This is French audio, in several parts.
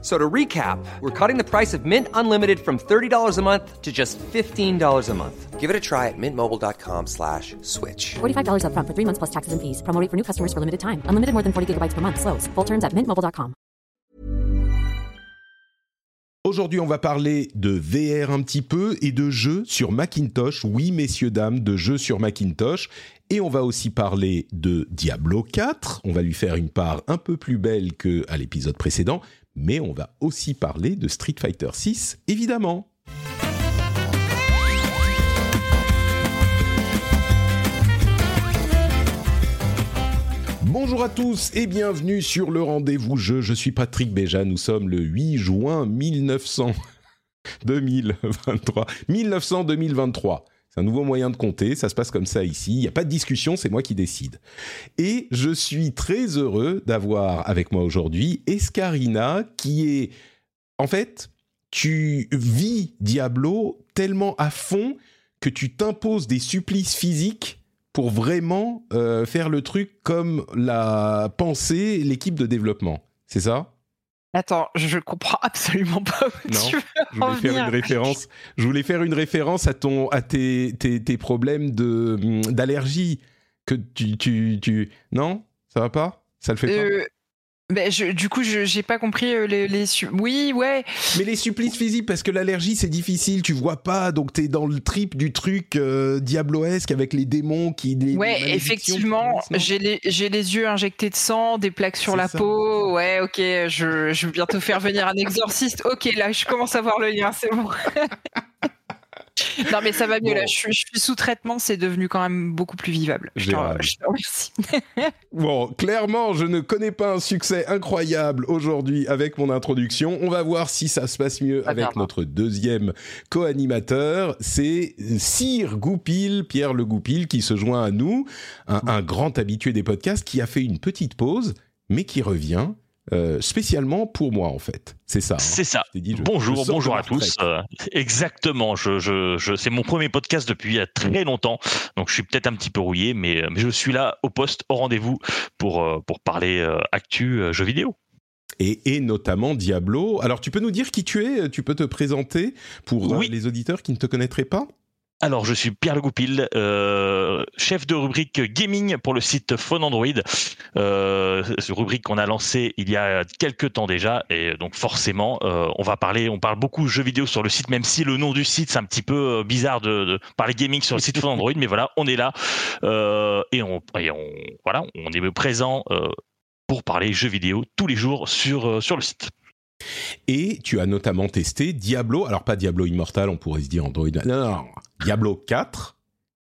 So to recap, we're cutting the price of Mint Unlimited from $30 a month to just $15 a month. Give it a try at mintmobile.com slash switch. $45 upfront for three months plus taxes and fees. Promo rate for new customers for limited time. Unlimited more than 40 gigabytes per month. Slows. Full terms at mintmobile.com. Aujourd'hui, on va parler de VR un petit peu et de jeux sur Macintosh. Oui, messieurs, dames, de jeux sur Macintosh. Et on va aussi parler de Diablo 4. On va lui faire une part un peu plus belle qu'à l'épisode précédent. Mais on va aussi parler de Street Fighter 6, évidemment. Bonjour à tous et bienvenue sur le rendez-vous jeu. Je suis Patrick Béja. Nous sommes le 8 juin 1900 2023 1900 2023. Un nouveau moyen de compter, ça se passe comme ça ici, il n'y a pas de discussion, c'est moi qui décide. Et je suis très heureux d'avoir avec moi aujourd'hui Escarina qui est en fait, tu vis Diablo tellement à fond que tu t'imposes des supplices physiques pour vraiment euh, faire le truc comme l'a pensé l'équipe de développement. C'est ça? Attends, je comprends absolument pas où Non, tu veux je voulais faire venir. une référence. Je voulais faire une référence à ton, à tes, tes, tes problèmes de hum, d'allergie que tu, tu, tu, non, ça va pas, ça le fait pas? Euh, ben, je, du coup, je j'ai pas compris euh, les, les su- Oui, ouais. Mais les supplices physiques, parce que l'allergie c'est difficile, tu vois pas, donc t'es dans le trip du truc euh, diabloesque avec les démons qui. les- Ouais, effectivement, j'ai les, j'ai les yeux injectés de sang, des plaques sur la ça. peau. Ouais, ok, je, je vais bientôt faire venir un exorciste. Ok, là, je commence à voir le lien, c'est bon. non, mais ça va mieux, Bon. là. Je, suis- je suis sous traitement, c'est devenu quand même beaucoup plus vivable. Je te, remercie. Bon, clairement, je ne connais pas un succès incroyable aujourd'hui avec mon introduction. On va voir si ça se passe mieux avec notre deuxième co-animateur. C'est Sir Goupil, Pierre Le Goupil, qui se joint à nous, un, un grand habitué des podcasts qui a fait une petite pause, mais qui revient euh, spécialement pour moi, en fait. C'est ça. hein. C'est ça. Je t'ai dit, je- je bonjour, bonjour à tous. Euh, exactement. Je, c'est mon premier podcast depuis euh, très longtemps, donc je suis peut-être un petit peu rouillé, mais, mais je suis là au poste, au rendez-vous pour pour parler euh, actu jeux vidéo. Et, et notamment Diablo. Alors, tu peux nous dire qui tu es? Tu peux te présenter pour Oui. les auditeurs qui ne te connaîtraient pas? Alors, je suis Pierre Le Goupil, euh, chef de rubrique gaming pour le site Phone Android. Euh, rubrique qu'on a lancé il y a quelques temps déjà, et donc forcément, euh, on va parler, on parle beaucoup jeux vidéo sur le site, même si le nom du site c'est un petit peu euh, bizarre de, parler gaming sur le site Phone Android, mais voilà, on est là et on, on, voilà, on est présent pour parler jeux vidéo tous les jours sur sur le site. Et tu as notamment testé Diablo, alors pas Diablo Immortal, on pourrait se dire Android. Non, non. Diablo 4.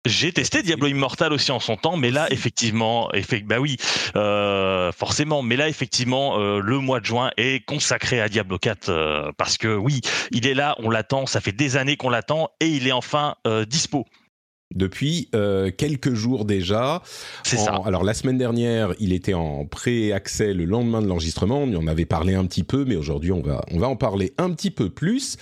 J'ai testé Diablo Immortal aussi en son temps, mais là effectivement, effe- bah oui, euh, forcément, mais là effectivement, euh, le mois de juin est consacré à Diablo 4 euh, parce que oui, il est là, on l'attend, ça fait des années qu'on l'attend et il est enfin dispo. Depuis euh, quelques jours déjà. C'est ça. Alors la semaine dernière, il était en pré-accès le lendemain de l'enregistrement. On en avait parlé un petit peu, mais aujourd'hui on va on va en parler un petit peu plus.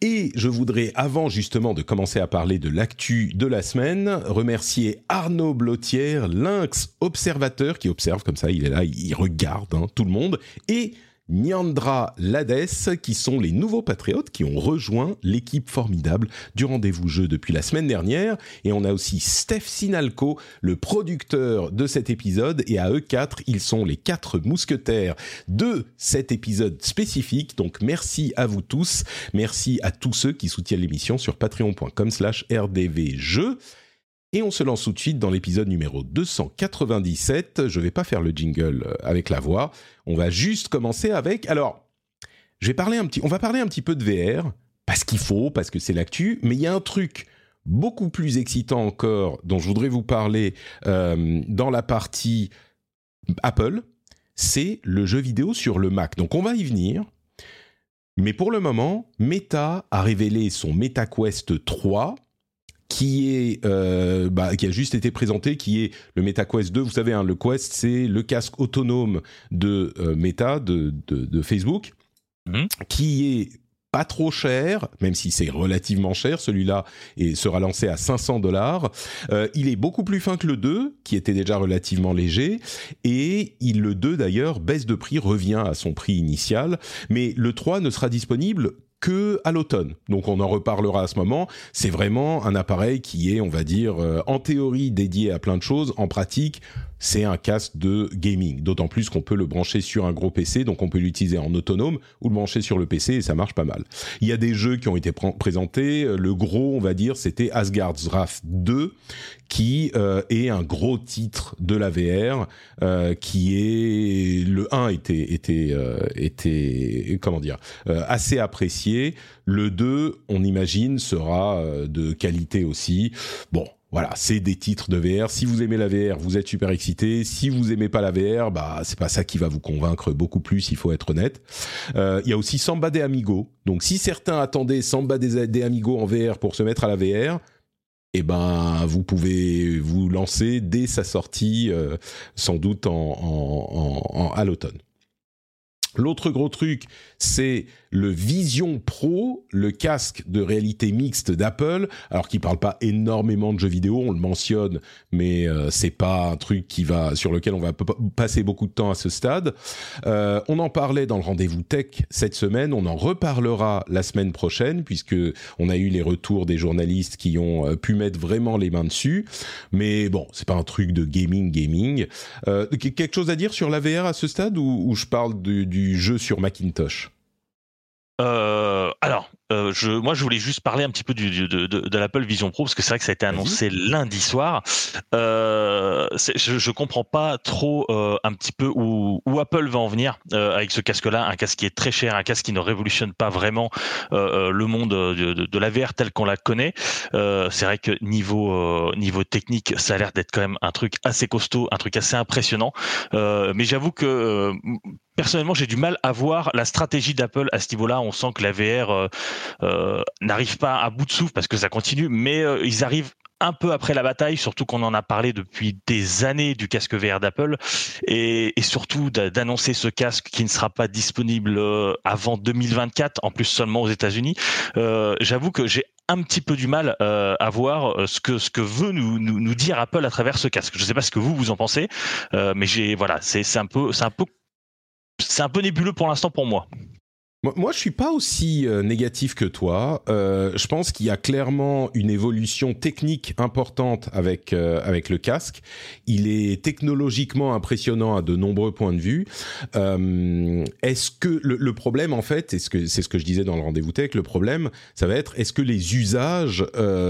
Et je voudrais, avant justement de commencer à parler de l'actu de la semaine, remercier Arnaud Blotière, lynx observateur qui observe comme ça. Il est là, il regarde hein, tout le monde et Nyandra Lades, qui sont les nouveaux patriotes qui ont rejoint l'équipe formidable du rendez-vous jeu depuis la semaine dernière. Et on a aussi Steph Sinalco, le producteur de cet épisode. Et à eux quatre, ils sont les quatre mousquetaires de cet épisode spécifique. Donc merci à vous tous. Merci à tous ceux qui soutiennent l'émission sur patreon.com slash rdvjeux. Et on se lance tout de suite dans l'épisode numéro 297. Je vais pas faire le jingle euh, avec la voix. On va juste commencer avec. Alors, je vais parler un petit. On va parler un petit peu de VR parce qu'il faut, parce que c'est l'actu. Mais il y a un truc beaucoup plus excitant encore dont je voudrais vous parler euh, dans la partie Apple. C'est le jeu vidéo sur le Mac. Donc on va y venir. Mais pour le moment, Meta a révélé son MetaQuest 3 qui est euh, bah, qui a juste été présenté, qui est le MetaQuest 2. Vous savez, hein, le Quest, c'est le casque autonome de euh, Meta, de, de, de Facebook, Mhm. qui est pas trop cher, même si c'est relativement cher, celui-là et sera lancé à 500 dollars. Euh, il est beaucoup plus fin que le 2, qui était déjà relativement léger, et il, le 2 d'ailleurs baisse de prix, revient à son prix initial, mais le 3 ne sera disponible que à l'automne. Donc on en reparlera à ce moment. C'est vraiment un appareil qui est, on va dire, euh, en théorie dédié à plein de choses, en pratique, c'est un casque de gaming. D'autant plus qu'on peut le brancher sur un gros PC, donc on peut l'utiliser en autonome ou le brancher sur le PC et ça marche pas mal. Il y a des jeux qui ont été pr- présentés. Euh, Le gros, on va dire, c'était Asgard's Wrath 2, qui euh, est un gros titre de la VR, euh, qui est le 1 était était euh, était comment dire assez apprécié. Le 2, on imagine, sera de qualité aussi. Bon, voilà, c'est des titres de VR. Si vous aimez la VR, vous êtes super excité. Si vous aimez pas la VR, bah c'est pas ça qui va vous convaincre beaucoup plus. Il faut être honnête. Euh, Il y a aussi Samba des Amigo. Donc si certains attendaient Samba des, des Amigo en VR pour se mettre à la VR, eh ben vous pouvez vous lancer dès sa sortie, euh, sans doute en- en- en- à l'automne. L'autre gros truc, c'est le Vision Pro, le casque de réalité mixte d'Apple, alors qui parle pas énormément de jeux vidéo, on le mentionne, mais euh, c'est pas un truc qui va sur lequel on va passer beaucoup de temps à ce stade. Euh, on en parlait dans le rendez-vous tech cette semaine, on en reparlera la semaine prochaine puisque on a eu les retours des journalistes qui ont euh, pu mettre vraiment les mains dessus. Mais bon, c'est pas un truc de gaming gaming. Qu- quelque chose à dire sur la VR à ce stade ou je parle du, du jeu sur Macintosh Euh, alors, euh, je, moi, je voulais juste parler un petit peu du, du- de, de, de l'Apple Vision Pro parce que c'est vrai que ça a été annoncé lundi soir. Euh, je, je comprends pas trop un petit peu où, où Apple va en venir avec ce casque-là, un casque qui est très cher, un casque qui ne révolutionne pas vraiment le monde de, de, la VR tel qu'on la connaît. C'est vrai que niveau niveau technique, ça a l'air d'être quand même un truc assez costaud, un truc assez impressionnant. Mais j'avoue que personnellement, j'ai du mal à voir la stratégie d'Apple à ce niveau-là. On sent que la VR euh, euh, n'arrive pas à bout de souffle parce que ça continue, mais euh, ils arrivent un peu après la bataille, surtout qu'on en a parlé depuis des années du casque VR d'Apple, et, surtout d'a- d'annoncer ce casque qui ne sera pas disponible euh, avant 2024, en plus seulement aux États-Unis. J'avoue que j'ai un petit peu du mal à voir ce que ce que veut nous, nous, nous dire Apple à travers ce casque. Je ne sais pas ce que vous vous en pensez, mais j'ai voilà, c'est un peu c'est un peu c'est un peu nébuleux pour l'instant pour moi. Moi, je suis pas aussi euh, négatif que toi. Euh, je pense qu'il y a clairement une évolution technique importante avec euh, avec le casque. Il est technologiquement impressionnant à de nombreux points de vue. Est-ce que le, problème, en fait, c'est ce que je disais dans le rendez-vous tech, le problème, ça va être est-ce que les usages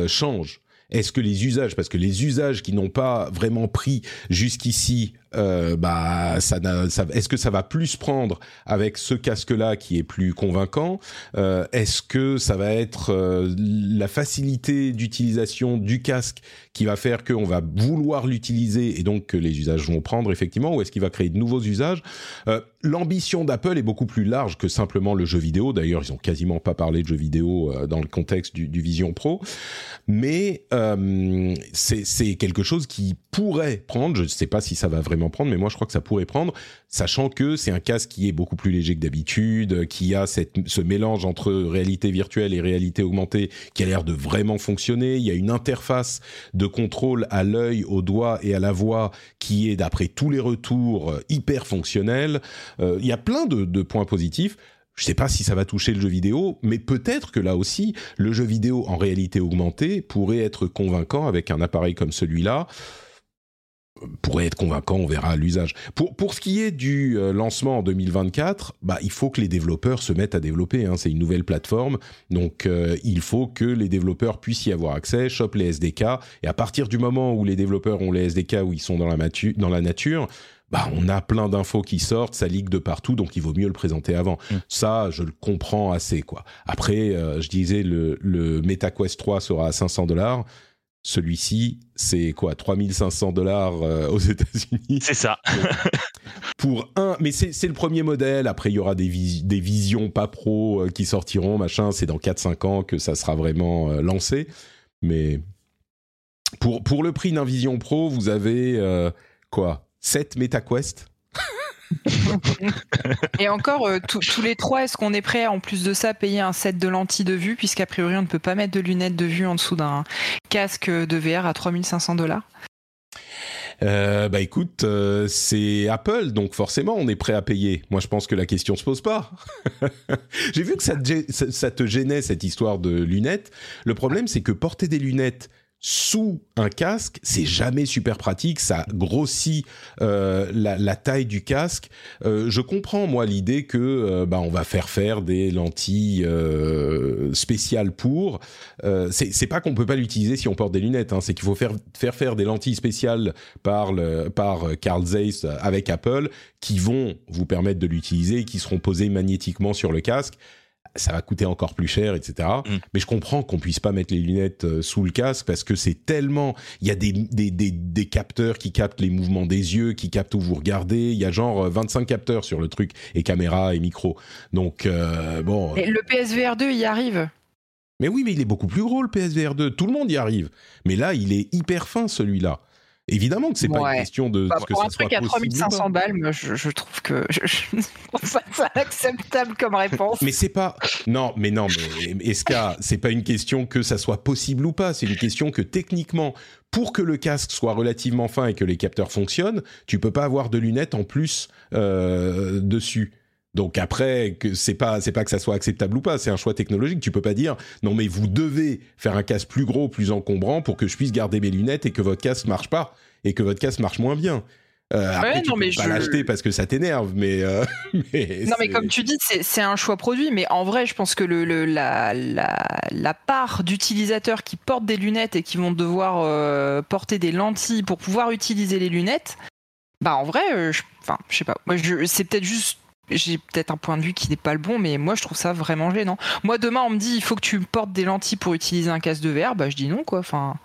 changent? Est-ce que les usages, parce que les usages qui n'ont pas vraiment pris jusqu'ici, euh, bah, est-ce que ça va plus prendre avec ce casque-là qui est plus convaincant? Euh, Est-ce que ça va être euh, la facilité d'utilisation du casque qui va faire qu'on va vouloir l'utiliser et donc que les usages vont prendre effectivement, ou est-ce qu'il va créer de nouveaux usages? L'ambition d'Apple est beaucoup plus large que simplement le jeu vidéo. D'ailleurs, ils ont quasiment pas parlé de jeu vidéo dans le contexte du, Vision Pro, mais c'est quelque chose qui pourrait prendre. Je ne sais pas si ça va vraiment prendre, mais moi je crois que ça pourrait prendre, sachant que c'est un casque qui est beaucoup plus léger que d'habitude, qui a ce mélange entre réalité virtuelle et réalité augmentée qui a l'air de vraiment fonctionner. Il y a une interface de contrôle à l'œil, au doigt et à la voix qui est, d'après tous les retours, euh, hyper fonctionnelle. Euh, il y a plein de, de points positifs. Je sais pas si ça va toucher le jeu vidéo, mais peut-être que là aussi, le jeu vidéo en réalité augmentée pourrait être convaincant avec un appareil comme celui-là. Pourrait être convaincant, on verra l'usage. Pour, pour ce qui est du euh, lancement en 2024, bah, il faut que les développeurs se mettent à développer. Hein. C'est une nouvelle plateforme, donc euh, il faut que les développeurs puissent y avoir accès, chopent les SDK, et à partir du moment où les développeurs ont les SDK, où ils sont dans la, matu- dans la nature, bah, on a plein d'infos qui sortent, ça ligue de partout, donc il vaut mieux le présenter avant. Mm. Ça, je le comprends assez, quoi. Après, euh, je disais, le, le MetaQuest 3 sera à 500 dollars. Celui-ci, c'est quoi 3500 dollars euh, aux États-Unis? C'est ça. pour un. Mais c'est le premier modèle. Après, il y aura des, vis- des visions pas pro euh, qui sortiront, machin. C'est dans 4-5 ans que ça sera vraiment euh, lancé. Mais pour, pour le prix d'un Vision Pro, vous avez quoi 7 MetaQuest? Et encore, euh, tous les trois, est-ce qu'on est prêt, en plus de ça, à payer un set de lentilles de vue, puisqu'a priori, on ne peut pas mettre de lunettes de vue en dessous d'un casque de VR à 3500 dollars? Euh, bah écoute, euh, c'est Apple, donc forcément on est prêt à payer. Moi je pense que la question se pose pas. J'ai vu que ça te gênait cette histoire de lunettes. Le problème c'est que porter des lunettes sous un casque, c'est jamais super pratique, ça grossit euh, la, la taille du casque. Euh, je comprends moi l'idée que euh, bah on va faire faire des lentilles euh, spéciales pour. Euh, c'est pas qu'on peut pas l'utiliser si on porte des lunettes, hein, c'est qu'il faut faire faire faire des lentilles spéciales par le par Carl Zeiss avec Apple qui vont vous permettre de l'utiliser et qui seront posées magnétiquement sur le casque. Ça va coûter encore plus cher, etc. Mm. Mais je comprends qu'on puisse pas mettre les lunettes euh, sous le casque parce que c'est tellement. Il y a des, des, des, des capteurs qui captent les mouvements des yeux, qui captent où vous regardez. Il y a genre euh, 25 capteurs sur le truc et caméra et micro. Donc euh, bon. Et le PSVR 2 y arrive. Mais oui, mais il est beaucoup plus gros le PSVR 2. Tout le monde y arrive. Mais là, il est hyper fin celui-là. Évidemment que c'est pas Ouais. une question de Bah, que pour ça un soit truc à possible ou 3500 pas. balles, moi, je, je trouve que je, je trouve ça acceptable comme réponse. Mais c'est pas non, mais non, mais Eska, c'est pas une question que ça soit possible ou pas. C'est une question que techniquement, pour que le casque soit relativement fin et que les capteurs fonctionnent, tu peux pas avoir de lunettes en plus euh, dessus. Donc après, que c'est pas c'est pas que ça soit acceptable ou pas, c'est un choix technologique. Tu peux pas dire non mais vous devez faire un casque plus gros, plus encombrant pour que je puisse garder mes lunettes et que votre casque marche pas et que votre casque marche moins bien. Euh, après, tu non, peux mais pas je- l'acheter parce que ça t'énerve, mais, euh, mais Non, mais comme tu dis, c'est un choix produit, mais en vrai, je pense que le, le- la, la, la part d'utilisateurs qui portent des lunettes et qui vont devoir euh, porter des lentilles pour pouvoir utiliser les lunettes, bah en vrai, euh, je, enfin, je sais pas. Moi, c'est peut-être juste. J'ai peut-être un point de vue qui n'est pas le bon, mais moi je trouve ça vraiment gênant. Moi demain on me dit il faut que tu portes des lentilles pour utiliser un casque de verre, bah je dis non quoi. Enfin,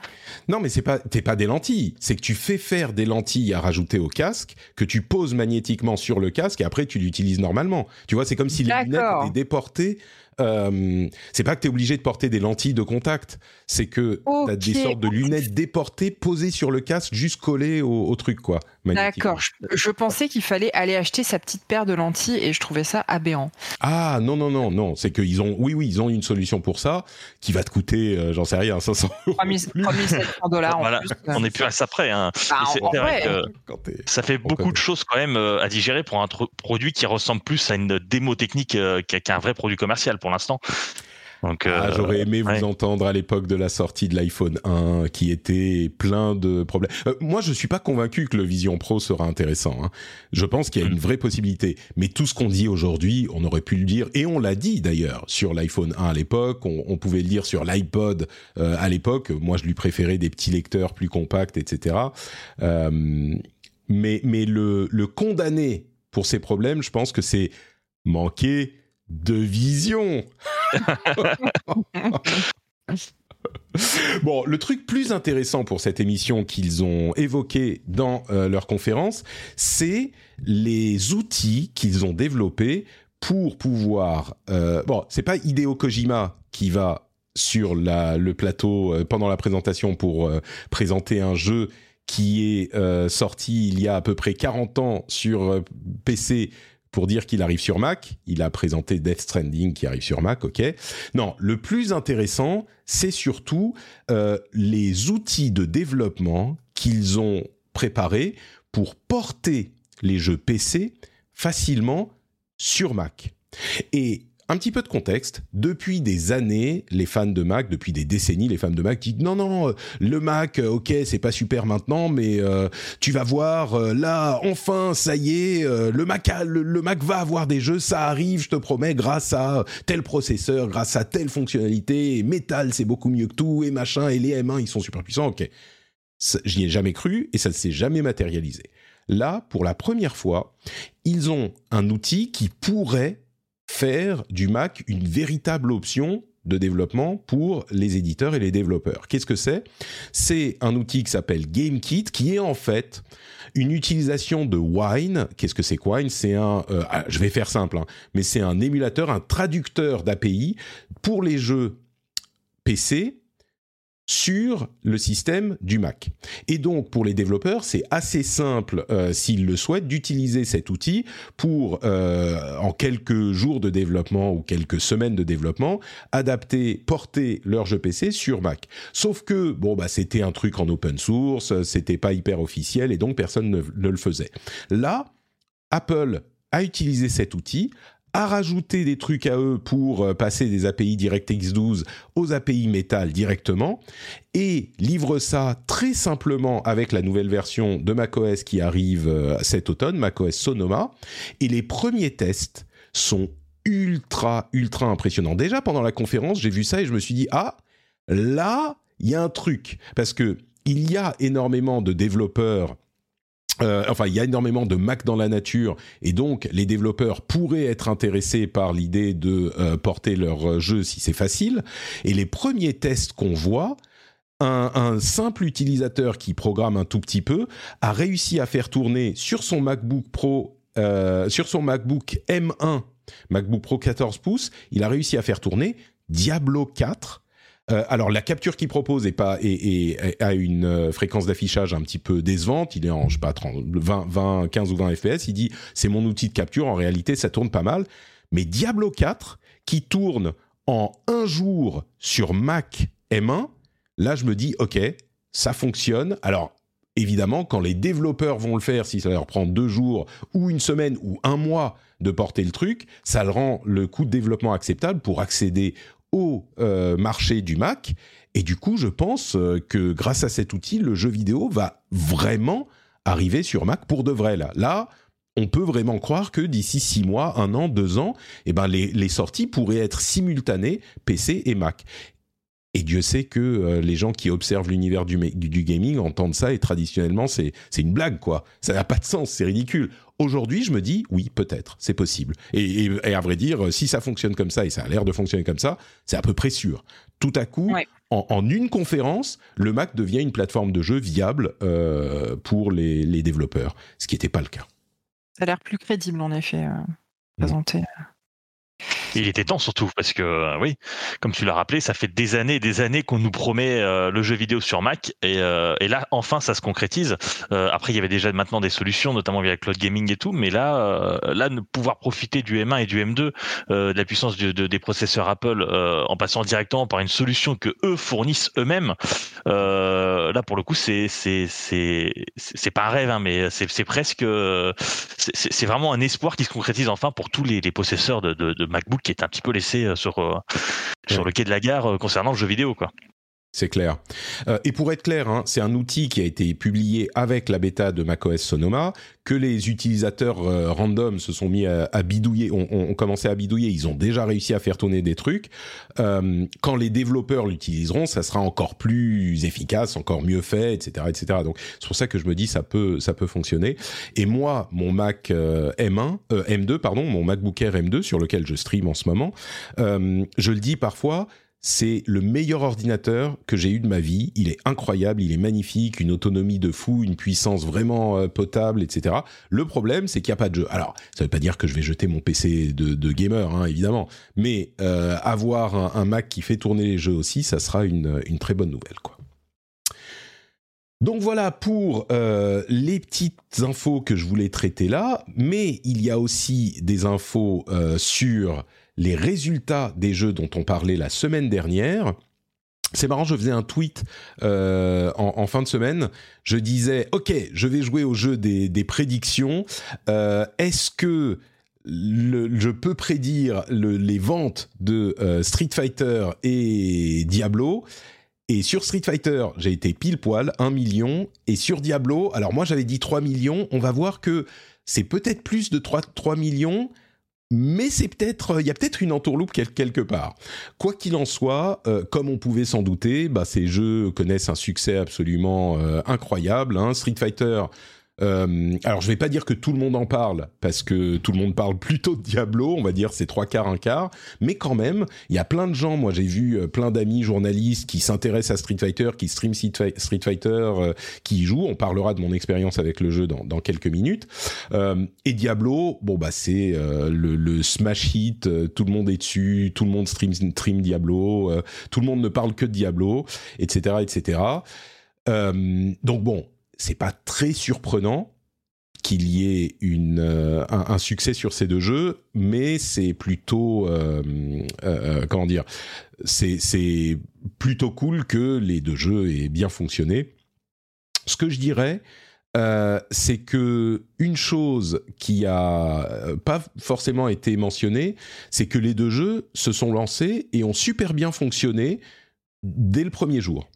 Non, mais c'est pas, t'es pas des lentilles. C'est que tu fais faire des lentilles à rajouter au casque, que tu poses magnétiquement sur le casque et après tu l'utilises normalement. Tu vois, c'est comme si les lunettes étaient déportées. Euh, c'est pas que t'es obligé de porter des lentilles de contact. C'est que t'as Ok. des sortes de lunettes déportées posées sur le casque, juste collées au, au truc, quoi. d'accord. Je, je pensais qu'il fallait aller acheter sa petite paire de lentilles et je trouvais ça aberrant. Ah non non non non, c'est qu'ils ont, oui oui, ils ont une solution pour ça qui va te coûter, euh, j'en sais rien, 500 euros. 3000 3700 dollars Voilà, plus. on n'est plus à ça près. Hein. Bah, vrai que ça fait beaucoup de choses quand même euh, à digérer pour un produit qui ressemble plus à une démo technique euh, qu'à qu'à un vrai produit commercial pour l'instant. Donc, Ah, euh, J'aurais aimé ouais. vous entendre à l'époque de la sortie de l'iPhone 1 qui était plein de problèmes. Euh, moi, je suis pas convaincu que le Vision Pro sera intéressant. hein. Je pense qu'il y a une vraie possibilité. Mais tout ce qu'on dit aujourd'hui, on aurait pu le dire, et on l'a dit d'ailleurs sur l'iPhone 1 à l'époque, on, on pouvait le dire sur l'iPod euh, à l'époque. Moi, je lui préférais des petits lecteurs plus compacts, etc. Mais mais le, le condamner pour ces problèmes, je pense que c'est manquer de vision. Bon, le truc plus intéressant pour cette émission qu'ils ont évoqué dans euh, leur conférence, c'est les outils qu'ils ont développés pour pouvoir. Euh, bon, c'est pas Hideo Kojima qui va sur la, le plateau euh, pendant la présentation pour euh, présenter un jeu qui est sorti il y a à peu près 40 ans sur PC pour dire qu'il arrive sur Mac. Il a présenté Death Stranding qui arrive sur Mac, ok. Non, le plus intéressant, c'est surtout euh, les outils de développement qu'ils ont préparés pour porter les jeux PC facilement sur Mac. Un petit peu de contexte, depuis des années, les fans de Mac, depuis des décennies, les fans de Mac disent non, non, euh, le Mac, euh, ok, c'est pas super maintenant, mais euh, tu vas voir, euh, là, enfin, ça y est, euh, le, Mac le, le Mac va avoir des jeux, ça arrive, je te promets, grâce à tel processeur, grâce à telle fonctionnalité, et Metal, c'est beaucoup mieux que tout, et machin, et les M1, ils sont super puissants, ok. J'y ai jamais cru, et ça ne s'est jamais matérialisé. Là, pour la première fois, ils ont un outil qui pourrait faire du Mac une véritable option de développement pour les éditeurs et les développeurs. Qu'est-ce que c'est? C'est un outil qui s'appelle GameKit, qui est en fait une utilisation de Wine. Qu'est-ce que c'est que Wine? C'est un, euh, ah, je vais faire simple, hein, mais c'est un émulateur, un traducteur d'API pour les jeux PC sur le système du Mac. Et donc pour les développeurs, c'est assez simple euh, s'ils le souhaitent d'utiliser cet outil pour euh, en quelques jours de développement ou quelques semaines de développement adapter, porter leur jeu PC sur Mac. Sauf que bon bah c'était un truc en open source, c'était pas hyper officiel et donc personne ne, ne le faisait. Là, Apple a utilisé cet outil, a rajouté des trucs à eux pour euh, passer des API DirectX 12 aux API Metal directement et livre ça très simplement avec la nouvelle version de macOS qui arrive euh, cet automne, macOS Sonoma. Et les premiers tests sont ultra, ultra impressionnants. Déjà pendant la conférence, j'ai vu ça et je me suis dit, ah, là, il y a un truc. Parce que il y a énormément de développeurs euh, enfin, il y a énormément de Mac dans la nature et donc les développeurs pourraient être intéressés par l'idée de euh, porter leur jeu si c'est facile. Et les premiers tests qu'on voit, un, un, simple utilisateur qui programme un tout petit peu a réussi à faire tourner sur son MacBook Pro, euh, sur son MacBook M1, MacBook Pro 14 pouces, il a réussi à faire tourner Diablo 4 euh, alors la capture qu'il propose est pas est, a une euh, fréquence d'affichage un petit peu décevante. Il est en je sais pas 30, 20, 20, 15 ou 20 fps. Il dit c'est mon outil de capture. En réalité, ça tourne pas mal. Mais Diablo 4 qui tourne en un jour sur Mac M1, là je me dis ok, ça fonctionne. Alors évidemment, quand les développeurs vont le faire, si ça leur prend deux jours ou une semaine ou un mois de porter le truc, ça le rend le coût de développement acceptable pour accéder au euh, marché du Mac. Et du coup, je pense euh, que grâce à cet outil, le jeu vidéo va vraiment arriver sur Mac pour de vrai. Là, là on peut vraiment croire que d'ici six mois, un an, deux ans, eh ben les, les sorties pourraient être simultanées PC et Mac. Et Dieu sait que euh, les gens qui observent l'univers du, du, du, gaming entendent ça et traditionnellement c'est c'est une blague quoi. Ça n'a pas de sens, c'est ridicule. Aujourd'hui, je me dis oui, peut-être, c'est possible. Et, et, et, à vrai dire, si ça fonctionne comme ça et ça a l'air de fonctionner comme ça, c'est à peu près sûr. Tout à coup, ouais. en, en, une conférence, le Mac devient une plateforme de jeu viable euh, pour les, les, développeurs, ce qui n'était pas le cas. Ça a l'air plus crédible en effet, euh, présenté. Mmh. Il était temps surtout parce que euh, oui, comme tu l'as rappelé, ça fait des années et des années qu'on nous promet euh, le jeu vidéo sur Mac et, euh, et, là enfin ça se concrétise. Euh, après il y avait déjà maintenant des solutions, notamment via cloud gaming et tout, mais là euh, là pouvoir profiter du M1 et du M2, euh, de la puissance de, de, des processeurs Apple en passant directement par une solution que eux fournissent eux-mêmes, là pour le coup c'est c'est pas un rêve hein, mais c'est presque c'est vraiment un espoir qui se concrétise enfin pour tous les, les possesseurs de, de MacBook qui est un petit peu laissé euh, sur, euh, sur le quai de la gare euh, concernant le jeu vidéo. quoi. C'est clair. Euh, et pour être clair, hein, c'est un outil qui a été publié avec la bêta de macOS Sonoma, que les utilisateurs euh, random se sont mis à, bidouiller, ont, ont, commencé à bidouiller, ils ont déjà réussi à faire tourner des trucs. Euh, quand les développeurs l'utiliseront, ça sera encore plus efficace, encore mieux fait, etc., etc. Donc c'est pour ça que je me dis ça peut, ça peut fonctionner. Et moi, mon Mac M1, M2, pardon, mon MacBook Air M2 sur lequel je stream en ce moment, je le dis parfois c'est le meilleur ordinateur que j'ai eu de ma vie. Il est incroyable, il est magnifique, une autonomie de fou, une puissance vraiment euh, potable, etc. Le problème, c'est qu'il n'y a pas de jeu. Alors, ça ne veut pas dire que je vais jeter mon PC de, gamer, hein, évidemment, mais euh, avoir un, Mac qui fait tourner les jeux aussi, ça sera une, très bonne nouvelle, quoi. Donc voilà pour euh, les petites infos que je voulais traiter là, mais il y a aussi des infos sur les résultats des jeux dont on parlait la semaine dernière. C'est marrant, je faisais un tweet euh, en, fin de semaine. Je disais, ok, je vais jouer au jeu des, prédictions. Euh, Est-ce que je peux prédire le, les ventes de euh, Street Fighter et Diablo? Et sur Street Fighter, j'ai été pile poil, 1 million. Et sur Diablo, alors moi j'avais dit 3 millions. On va voir que c'est peut-être plus de 3, 3 millions mais c'est peut-être il y a peut-être une entourloupe quelque part. Quoi qu'il en soit, euh, comme on pouvait s'en douter, bah, ces jeux connaissent un succès absolument euh, incroyable. Hein. Street Fighter Euh, alors je vais pas dire que tout le monde en parle parce que tout le monde parle plutôt de Diablo, on va dire c'est trois quarts un quart, mais quand même il y a plein de gens. Moi j'ai vu euh, plein d'amis journalistes qui s'intéressent à Street Fighter, qui stream Street Fighter, euh, qui y jouent. On parlera de mon expérience avec le jeu dans, quelques minutes. Et Diablo, bon bah c'est le, le, smash hit, tout le monde est dessus, tout le monde stream stream Diablo, tout le monde ne parle que de Diablo, etc. etc. donc bon, c'est pas très surprenant qu'il y ait euh, un, succès sur ces deux jeux, mais c'est plutôt euh, euh, comment dire, c'est plutôt cool que les deux jeux aient bien fonctionné. Ce que je dirais, c'est que une chose qui a pas forcément été mentionnée, c'est que les deux jeux se sont lancés et ont super bien fonctionné dès le premier jour.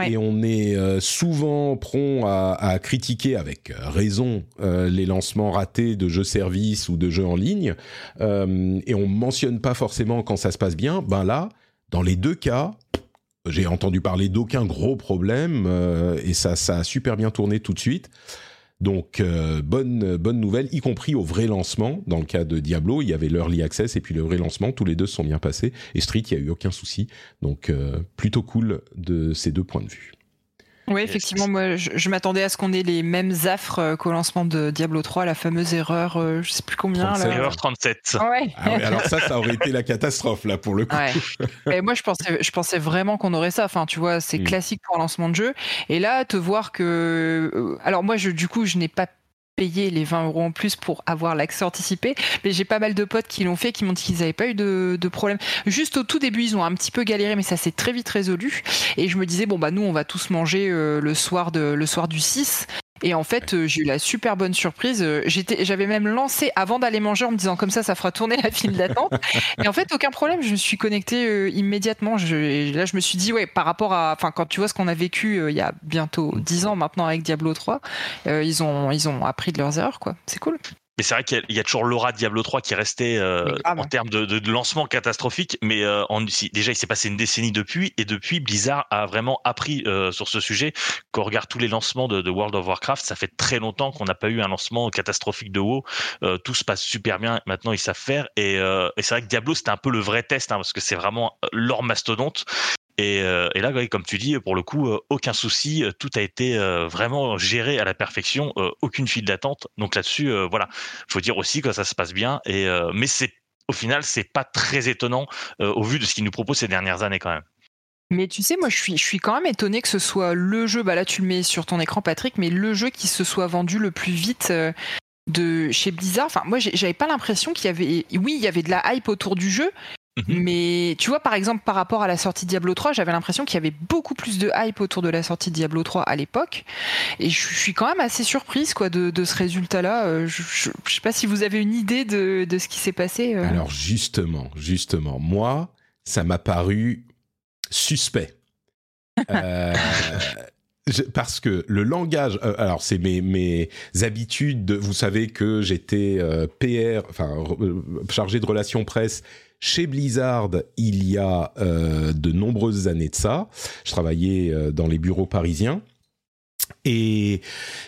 Et on est euh, souvent prompt à, critiquer avec euh, raison euh, les lancements ratés de jeux services ou de jeux en ligne, et on mentionne pas forcément quand ça se passe bien. Ben là, dans les deux cas, j'ai entendu parler d'aucun gros problème, et ça, ça a super bien tourné tout de suite. Donc euh, bonne bonne nouvelle, y compris au vrai lancement. Dans le cas de Diablo, il y avait l'early access et puis le vrai lancement. Tous les deux sont bien passés. Et Street, il y a eu aucun souci. Donc euh, plutôt cool de ces deux points de vue. Oui, effectivement, moi, je, m'attendais à ce qu'on ait les mêmes affres euh, qu'au lancement de Diablo 3, la fameuse erreur, euh, je sais plus combien. Là. Erreur 37. Ouais. Ah alors ça, ça aurait été la catastrophe, là, pour le coup. Et moi, je pensais, je pensais vraiment qu'on aurait ça. Enfin, tu vois, c'est hmm. classique pour un lancement de jeu. Et là, te voir que. Euh, alors, moi, je, du coup, je n'ai pas payer les 20 euros en plus pour avoir l'accès anticipé. Mais j'ai pas mal de potes qui l'ont fait, qui m'ont dit qu'ils n'avaient pas eu de, de, problème. Juste au tout début, ils ont un petit peu galéré, mais ça s'est très vite résolu. Et je me disais, bon, bah, nous, on va tous manger euh, le, soir de, le soir du 6. Et en fait, euh, j'ai eu la super bonne surprise. Euh, j'avais même lancé avant d'aller manger en me disant comme ça, ça fera tourner la file d'attente. et en fait, aucun problème. Je me suis connecté euh, immédiatement. Là, je me suis dit, ouais, par rapport à, enfin, quand tu vois ce qu'on a vécu il y a bientôt 10 ans maintenant avec Diablo 3, ils ont, ils ont appris de leurs erreurs, quoi. C'est cool. Mais c'est vrai qu'il y, a toujours l'aura Diablo 3 qui est resté euh, en termes de, de, lancement catastrophique. Mais euh, déjà, il s'est passé une décennie depuis, et depuis, Blizzard a vraiment appris euh, sur ce sujet. Quand on regarde tous les lancements de, World of Warcraft, ça fait très longtemps qu'on n'a pas eu un lancement catastrophique de WoW. tout se passe super bien. Maintenant, ils savent faire. Et, c'est vrai que Diablo, c'était un peu le vrai test, hein, parce que c'est vraiment leur mastodonte. Euh, et, là, comme tu dis, pour le coup, euh, aucun souci, euh, tout a été vraiment géré à la perfection, aucune file d'attente. Donc là-dessus, voilà, faut dire aussi que ça se passe bien. Et mais c'est au final, c'est pas très étonnant au vu de ce qu'il nous propose ces dernières années quand même. Mais tu sais, moi, je suis, je suis quand même étonné que ce soit le jeu. Bah là, tu le mets sur ton écran, Patrick, mais le jeu qui se soit vendu le plus vite de chez Blizzard. Enfin, moi, j'avais pas l'impression qu'il y avait. Oui, il y avait de la hype autour du jeu, Mhm. Mais tu vois, par exemple, par rapport à la sortie de Diablo 3, j'avais l'impression qu'il y avait beaucoup plus de hype autour de la sortie de Diablo 3 à l'époque. Et je suis quand même assez surprise quoi, de, ce résultat-là. Euh, je, ne sais pas si vous avez une idée de, ce qui s'est passé. Euh. Alors, justement, justement, moi, ça m'a paru suspect. Euh, parce que le langage, alors c'est mes, mes habitudes, vous savez que j'étais PR, enfin chargé de relations presse chez Blizzard il y a euh, de nombreuses années de ça. Je travaillais euh, dans les bureaux parisiens. Et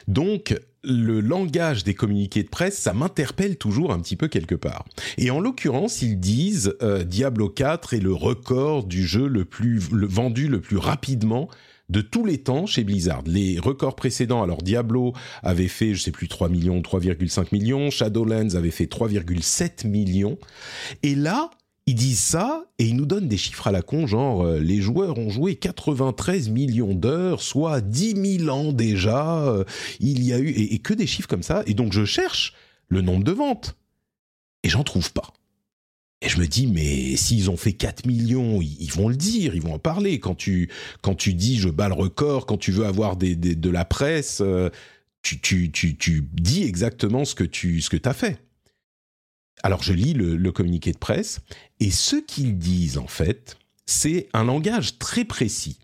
donc, le langage des communiqués de presse, ça m'interpelle toujours un petit peu quelque part. Et en l'occurrence, ils disent euh, Diablo 4 est le record du jeu le plus vendu le plus rapidement de tous les temps chez Blizzard. Les records précédents, alors Diablo avait fait, je sais plus, 3 millions, 3,5 millions, Shadowlands avait fait 3,7 millions. Et là, ils disent ça et ils nous donnent des chiffres à la con, genre euh, les joueurs ont joué 93 millions d'heures, soit 10 000 ans déjà. Euh, il y a eu et, que des chiffres comme ça. Et donc je cherche le nombre de ventes et j'en trouve pas. Et je me dis, mais s'ils ont fait 4 millions, ils, vont le dire, ils vont en parler. Quand tu, quand tu dis je bats le record, quand tu veux avoir des, de la presse, euh, tu, tu, tu, tu, dis exactement ce que tu ce que as fait. Alors je lis le, communiqué de presse, et ce qu'ils disent en fait, c'est un langage très précis.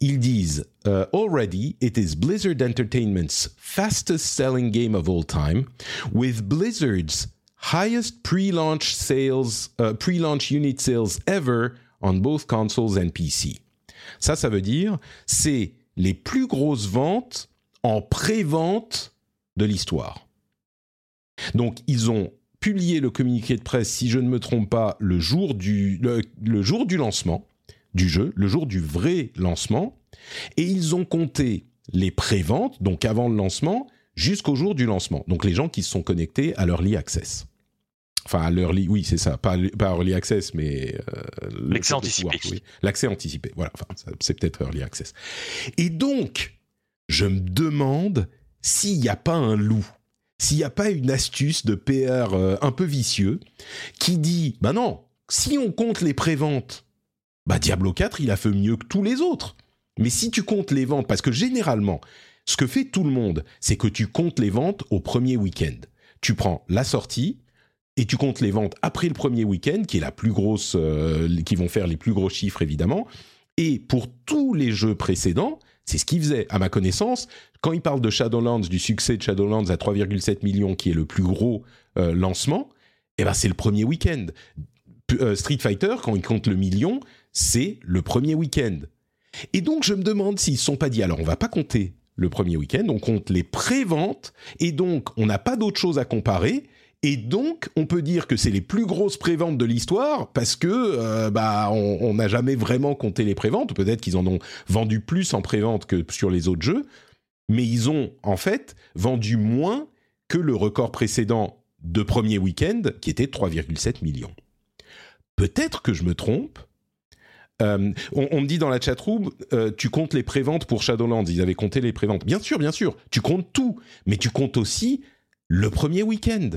Ils disent uh, Already, it is Blizzard Entertainment's fastest selling game of all time, with Blizzard's highest pre-launch sales, uh, pre-launch unit sales ever on both consoles and PC. Ça, ça veut dire c'est les plus grosses ventes en pré-vente de l'histoire. Donc ils ont publié le communiqué de presse, si je ne me trompe pas, le jour du, le, le jour du lancement du jeu, le jour du vrai lancement, et ils ont compté les préventes, donc avant le lancement, jusqu'au jour du lancement. Donc les gens qui se sont connectés à l'Early Access. Enfin, à l'Early, oui, c'est ça, pas, pas Early Access, mais... euh, L'accès anticipé. pouvoir. L'accès anticipé, voilà, enfin, c'est peut-être Early Access. Et donc, je me demande s'il n'y a pas un loup, s'il n'y a pas une astuce de PR euh, un peu vicieux qui dit, bah non, si on compte les préventes, bah Diablo 4, il a fait mieux que tous les autres. Mais si tu comptes les ventes, parce que généralement, ce que fait tout le monde, c'est que tu comptes les ventes au premier week-end. Tu prends la sortie et tu comptes les ventes après le premier week-end, qui est la plus grosse, euh, qui vont faire les plus gros chiffres évidemment. Et pour tous les jeux précédents, c'est ce qu'ils faisaient. À ma connaissance, quand ils parlent de Shadowlands, du succès de Shadowlands à 3,7 millions, qui est le plus gros euh, lancement, eh ben c'est le premier week-end. Euh, Street Fighter, quand ils comptent le million, c'est le premier week-end. Et donc, je me demande s'ils ne sont pas dit, alors on va pas compter le premier week-end, on compte les pré-ventes, et donc on n'a pas d'autre chose à comparer, et donc on peut dire que c'est les plus grosses pré-ventes de l'histoire, parce que euh, bah on n'a jamais vraiment compté les pré-ventes, peut-être qu'ils en ont vendu plus en pré-vente que sur les autres jeux, mais ils ont en fait vendu moins que le record précédent de premier week-end, qui était de 3,7 millions. Peut-être que je me trompe, euh, on, on me dit dans la chatroom, euh, tu comptes les préventes pour Shadowlands. Ils avaient compté les préventes. Bien sûr, bien sûr. Tu comptes tout, mais tu comptes aussi le premier week-end.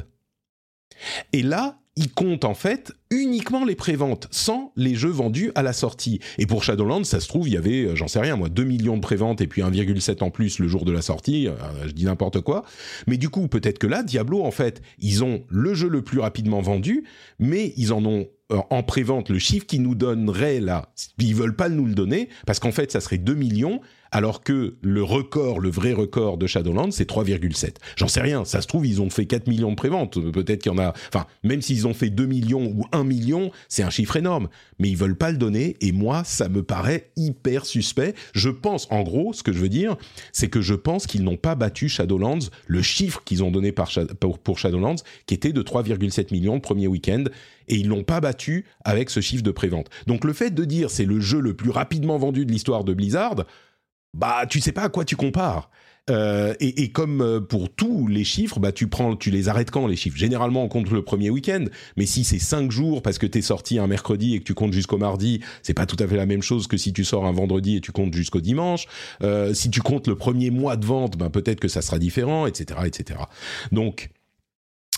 Et là, ils comptent en fait uniquement les préventes, sans les jeux vendus à la sortie. Et pour Shadowlands, ça se trouve, il y avait, euh, j'en sais rien, moi, 2 millions de préventes et puis 1,7 en plus le jour de la sortie. Euh, je dis n'importe quoi. Mais du coup, peut-être que là, Diablo, en fait, ils ont le jeu le plus rapidement vendu, mais ils en ont euh, en prévente le chiffre qu'ils nous donneraient là. Ils veulent pas nous le donner parce qu'en fait, ça serait 2 millions, alors que le record, le vrai record de Shadowlands, c'est 3,7. J'en sais rien. Ça se trouve, ils ont fait 4 millions de préventes. Peut-être qu'il y en a. Enfin, même s'ils ont fait 2 millions ou 1 million, c'est un chiffre énorme. Mais ils veulent pas le donner. Et moi, ça me paraît hyper suspect. Je pense, en gros, ce que je veux dire, c'est que je pense qu'ils n'ont pas battu Shadowlands, le chiffre qu'ils ont donné pour Shadowlands, qui était de 3,7 millions le premier week-end. Et ils l'ont pas battu avec ce chiffre de prévente. Donc le fait de dire c'est le jeu le plus rapidement vendu de l'histoire de Blizzard, bah tu sais pas à quoi tu compares. Euh, et, et comme euh, pour tous les chiffres, bah tu prends, tu les arrêtes quand les chiffres? Généralement, on compte le premier week-end, mais si c'est cinq jours parce que t'es sorti un mercredi et que tu comptes jusqu'au mardi, c'est pas tout à fait la même chose que si tu sors un vendredi et tu comptes jusqu'au dimanche. Euh, si tu comptes le premier mois de vente, ben peut-être que ça sera différent, etc., etc. Donc,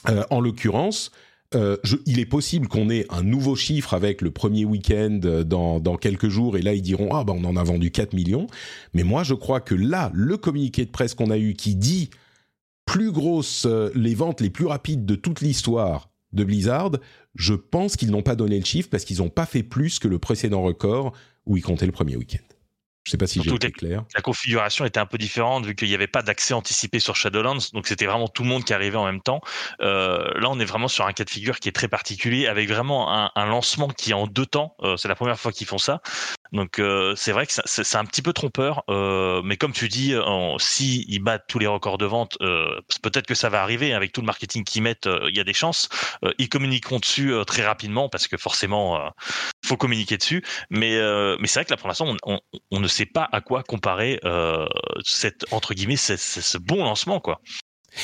euh, en l'occurrence, euh, il est possible qu'on ait un nouveau chiffre avec le premier week-end euh, dans, quelques jours et là ils diront ah ben on en a vendu 4 millions. Mais moi je crois que là le communiqué de presse qu'on a eu qui dit plus grosse euh, les ventes les plus rapides de toute l'histoire de Blizzard je pense qu'ils n'ont pas donné le chiffre parce qu'ils n'ont pas fait plus que le précédent record où ils comptaient le premier week-end je sais pas si j'ai été clair La configuration était un peu différente vu qu'il n'y avait pas d'accès anticipé sur Shadowlands, donc c'était vraiment tout le monde qui arrivait en même temps. Euh, là, on est vraiment sur un cas de figure qui est très particulier, avec vraiment un, un lancement qui est en deux temps. Euh, c'est la première fois qu'ils font ça, donc euh, c'est vrai que c'est un petit peu trompeur. Euh, mais comme tu dis, si ils battent tous les records de vente, euh, peut-être que ça va arriver avec tout le marketing qu'ils mettent. euh, Il y a des chances. Euh, ils communiqueront dessus euh, très rapidement parce que forcément, faut communiquer dessus. Mais mais c'est vrai que là pour l'instant, on, on, on ne sait pas à quoi comparer cette entre guillemets ce- ce bon lancement quoi.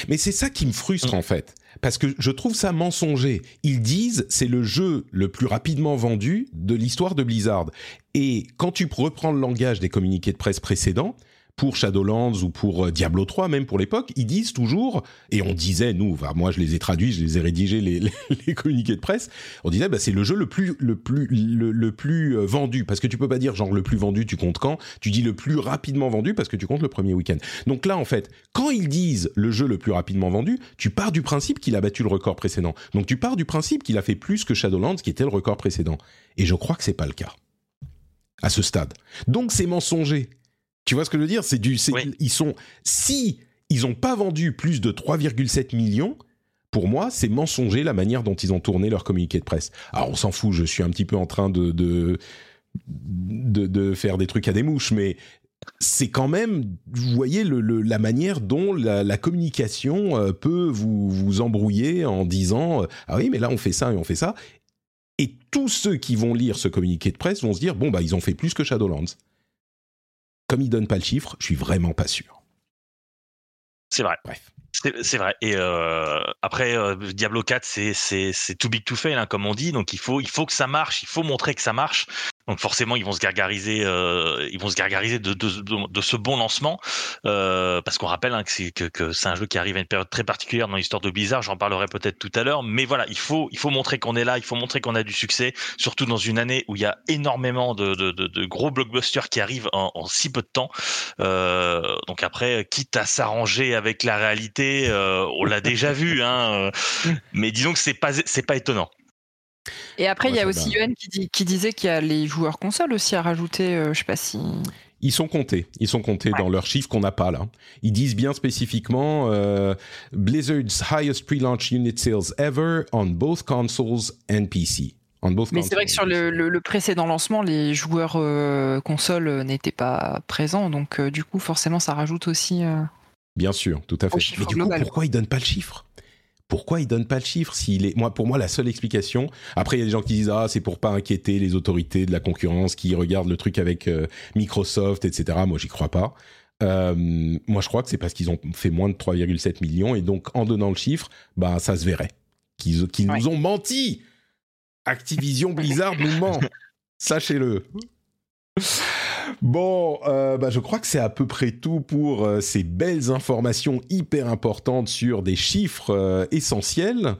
Mais c'est ça qui me frustre en fait, parce que je trouve ça mensonger. Ils disent c'est le jeu le plus rapidement vendu de l'histoire de Blizzard. Et quand tu reprends le langage des communiqués de presse précédents, pour Shadowlands ou pour euh, Diablo 3, même pour l'époque, ils disent toujours, et on disait, nous, moi je les ai traduits, je les ai rédigés, les, communiqués de presse, on disait, bah, c'est le jeu le plus, le plus, le plus euh, vendu, parce que tu peux pas dire genre le plus vendu, tu comptes quand, tu dis le plus rapidement vendu parce que tu comptes le premier week-end. Donc là, en fait, quand ils disent le jeu le plus rapidement vendu, tu pars du principe qu'il a battu le record précédent. Donc tu pars du principe qu'il a fait plus que Shadowlands, qui était le record précédent. Et je crois que c'est pas le cas à ce stade. Donc c'est mensonger. Tu vois ce que je veux dire? C'est du, c'est- Oui. ils sont si ils ont pas vendu plus de 3,7 millions. Pour moi, c'est mensonger la manière dont ils ont tourné leur communiqué de presse. Alors, on s'en fout, je suis un petit peu en train de, de, de, de faire des trucs à des mouches, mais c'est quand même, vous voyez, le, le- la manière dont la, la communication euh, peut vous, vous embrouiller en disant euh, Ah oui, mais là, on fait ça et on fait ça. Et tous ceux qui vont lire ce communiqué de presse vont se dire Bon, bah, ils ont fait plus que Shadowlands. Comme ils donnent pas le chiffre, je suis vraiment pas sûr. C'est vrai. Bref. C'est vrai. Et euh, après, euh, Diablo 4, c'est c'est c'est too big to fail, hein, comme on dit. Donc il faut il faut que ça marche. Il faut montrer que ça marche. Donc forcément, ils vont se gargariser. euh, ils vont se gargariser de de, de, ce bon lancement, euh, parce qu'on rappelle hein, que c'est que, que c'est un jeu qui arrive à une période très particulière dans l'histoire de Blizzard. J'en parlerai peut-être tout à l'heure. Mais voilà, il faut il faut montrer qu'on est là. Il faut montrer qu'on a du succès, surtout dans une année où il y a énormément de, de gros blockbusters qui arrivent en, en si peu de temps. Euh, donc après, quitte à s'arranger avec la réalité, euh, on l'a déjà vu, hein, euh, mais disons que c'est pas c'est pas étonnant. Et après, il y a aussi va. Yuan qui, dit- qui disait qu'il y a les joueurs consoles aussi à rajouter. euh, je sais pas si. Ils sont comptés, ils sont comptés Ouais. dans leurs chiffres qu'on n'a pas là. Ils disent bien spécifiquement euh, Blizzard's highest pre-launch unit sales ever on both consoles and PC. On both Mais c'est vrai que sur le, le- le précédent lancement, les joueurs euh, consoles euh, n'étaient pas présents, donc du coup, forcément, ça rajoute aussi. Bien sûr, tout à fait. Mais du coup, pourquoi ils donnent pas le chiffre? Pourquoi ils donnent pas le chiffre s'il est moi pour moi la seule explication. Après il y a des gens qui disent ah c'est pour pas inquiéter les autorités de la concurrence qui regardent le truc avec euh, Microsoft etc. Moi j'y crois pas. Euh, moi je crois que c'est parce qu'ils ont fait moins de 3,7 millions et donc en donnant le chiffre bah ça se verrait qu'ils Ouais. nous ont menti. Activision Blizzard nous ment. Sachez-le. Bon, euh, bah, je crois que c'est à peu près tout pour euh, ces belles informations hyper importantes sur des chiffres euh, essentiels.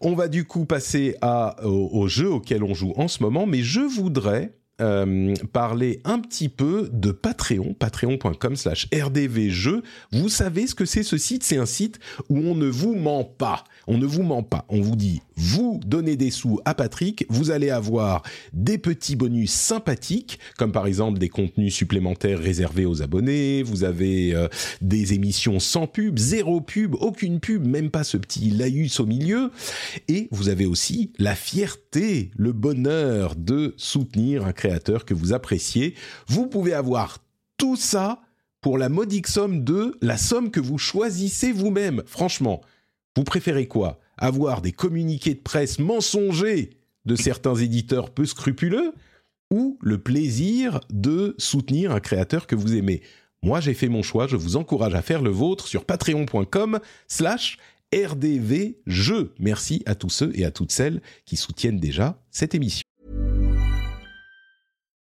On va du coup passer au jeu auquel on joue en ce moment, mais je voudrais euh, parler un petit peu de Patreon, patreon.com slash rdvjeux. Vous savez ce que c'est ce site? C'est un site où on ne vous ment pas. On ne vous ment pas. On vous dit, vous donnez des sous à Patrick, vous allez avoir des petits bonus sympathiques, comme par exemple des contenus supplémentaires réservés aux abonnés, vous avez euh, des émissions sans pub, zéro pub, aucune pub, même pas ce petit laïus au milieu, et vous avez aussi la fierté, le bonheur de soutenir un créateur que vous appréciez. Vous pouvez avoir tout ça pour la modique somme de la somme que vous choisissez vous-même. Franchement, vous préférez quoi? Avoir des communiqués de presse mensongers de certains éditeurs peu scrupuleux ou le plaisir de soutenir un créateur que vous aimez? Moi, j'ai fait mon choix, je vous encourage à faire le vôtre sur patreon.com slash rdvjeux. Merci à tous ceux et à toutes celles qui soutiennent déjà cette émission.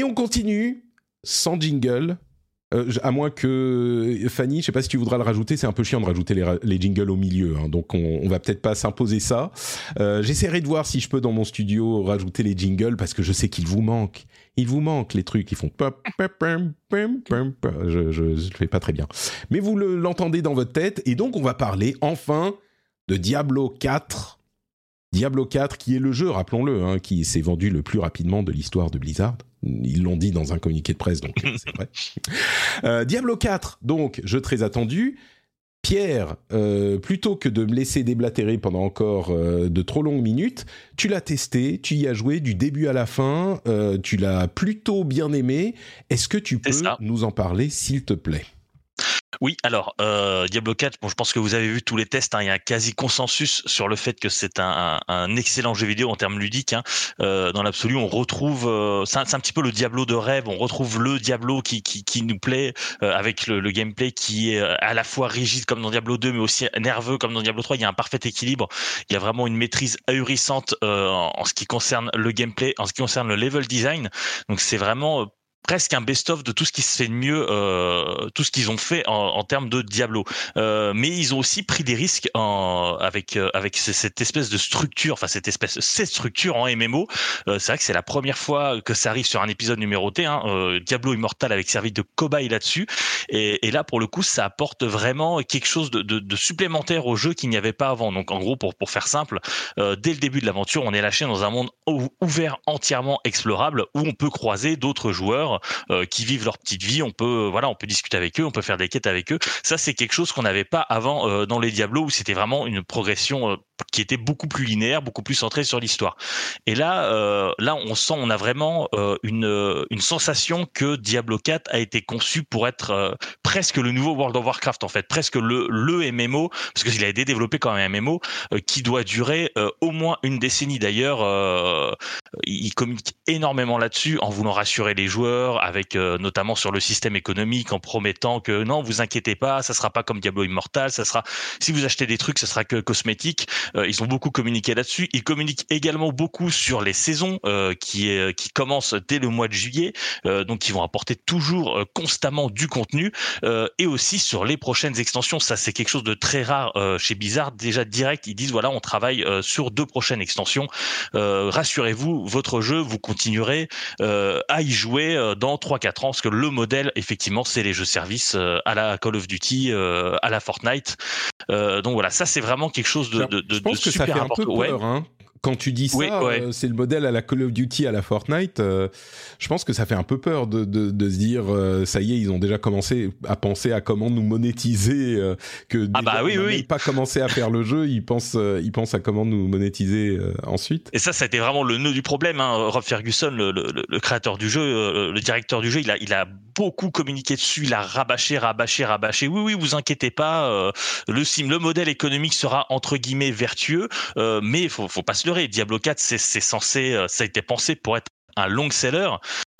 Et on continue sans jingle. Euh, à moins que Fanny, je sais pas si tu voudras le rajouter, c'est un peu chiant de rajouter les, jingles au milieu, hein, donc on, on va peut-être pas s'imposer ça. Euh, J'essaierai de voir si je peux dans mon studio rajouter les jingles parce que je sais qu'il vous manque. Il vous manque les trucs qui font je, je le fais pas très bien. Mais vous le- l'entendez dans votre tête et donc on va parler enfin de Diablo 4 Diablo 4, qui est le jeu, rappelons-le, hein, qui s'est vendu le plus rapidement de l'histoire de Blizzard. Ils l'ont dit dans un communiqué de presse, donc c'est vrai. Euh, Diablo 4, donc, jeu très attendu. Pierre, euh, plutôt que de me laisser déblatérer pendant encore euh, de trop longues minutes, tu l'as testé, tu y as joué du début à la fin, tu l'as plutôt bien aimé. Est-ce que tu peux nous en parler, s'il te plaît? Oui, alors euh, Diablo 4, bon, je pense que vous avez vu tous les tests. Hein, il y a un quasi consensus sur le fait que c'est un, un, excellent jeu vidéo en termes ludiques. Hein. Euh, dans l'absolu, on retrouve, euh, c'est un, petit peu le Diablo de rêve. On retrouve le Diablo qui, qui, qui nous plaît euh, avec le, le, gameplay qui est euh, à la fois rigide comme dans Diablo 2, mais aussi nerveux comme dans Diablo 3. Il y a un parfait équilibre. Il y a vraiment une maîtrise ahurissante en, en ce qui concerne le gameplay, en ce qui concerne le level design. Donc c'est vraiment presque un best-of de tout ce qui se fait de mieux, euh, tout ce qu'ils ont fait en, en, termes de Diablo. Euh, mais ils ont aussi pris des risques en, avec euh, avec cette espèce de structure, enfin cette espèce cette structure en MMO. Euh, c'est vrai que c'est la première fois que ça arrive sur un épisode numéroté. Hein. Euh, Diablo Immortal avec servi de cobaye là-dessus. Et, et, là, pour le coup, ça apporte vraiment quelque chose de, de, de supplémentaire au jeu qu'il n'y avait pas avant. Donc, en gros, pour pour faire simple, dès le début de l'aventure, on est lâché dans un monde ouvert entièrement explorable où on peut croiser d'autres joueurs euh, qui vivent leur petite vie. On peut, voilà, on peut discuter avec eux, on peut faire des quêtes avec eux. Ça, c'est quelque chose qu'on n'avait pas avant euh, dans les Diablos où c'était vraiment une progression euh, qui était beaucoup plus linéaire, beaucoup plus centrée sur l'histoire. Et là, là, on sent, on a vraiment une, une sensation que Diablo 4 a été conçu pour être presque le nouveau World of Warcraft en fait, presque le le MMO parce qu'il a été développé comme un MMO qui doit durer au moins une décennie. D'ailleurs, il communique énormément là-dessus en voulant rassurer les joueurs, avec notamment sur le système économique, en promettant que non, vous inquiétez pas, ça sera pas comme Diablo Immortal, ça sera si vous achetez des trucs, ça sera que cosmétique. Euh, ils ont beaucoup communiqué là-dessus. Ils communiquent également beaucoup sur les saisons euh, qui euh, qui commencent dès le mois de juillet, donc ils vont apporter toujours constamment du contenu et aussi sur les prochaines extensions. Ça c'est quelque chose de très rare chez Blizzard. Déjà direct, ils disent voilà, on travaille sur deux prochaines extensions. Rassurez-vous, votre jeu, vous continuerez à y jouer dans 3-4 ans, parce que le modèle, effectivement, c'est les jeux services à la Call of Duty, à la Fortnite. donc voilà, ça c'est vraiment quelque chose de, de, de je pense que ça fait un peu peur, hein quand tu dis ça, oui, ouais. euh, c'est le modèle à la Call of Duty, à la Fortnite. Euh, je pense que ça fait un peu peur de, de, de se dire, euh, ça y est, ils ont déjà commencé à penser à comment nous monétiser, que ah bah oui, oui, pas commencé à faire le jeu, ils pensent, ils pensent à comment nous monétiser ensuite. Et ça, ça a été vraiment le nœud du problème. Hein. Rob Ferguson, le, le, le, créateur du jeu, le directeur du jeu, il a, il a beaucoup communiqué dessus, il a rabâché, rabâché, rabâché. Oui, oui, vous inquiétez pas, le sim, le modèle économique sera entre guillemets vertueux, mais faut, faut pas se Diablo 4, c'est censé, euh, ça a été pensé pour être un long seller.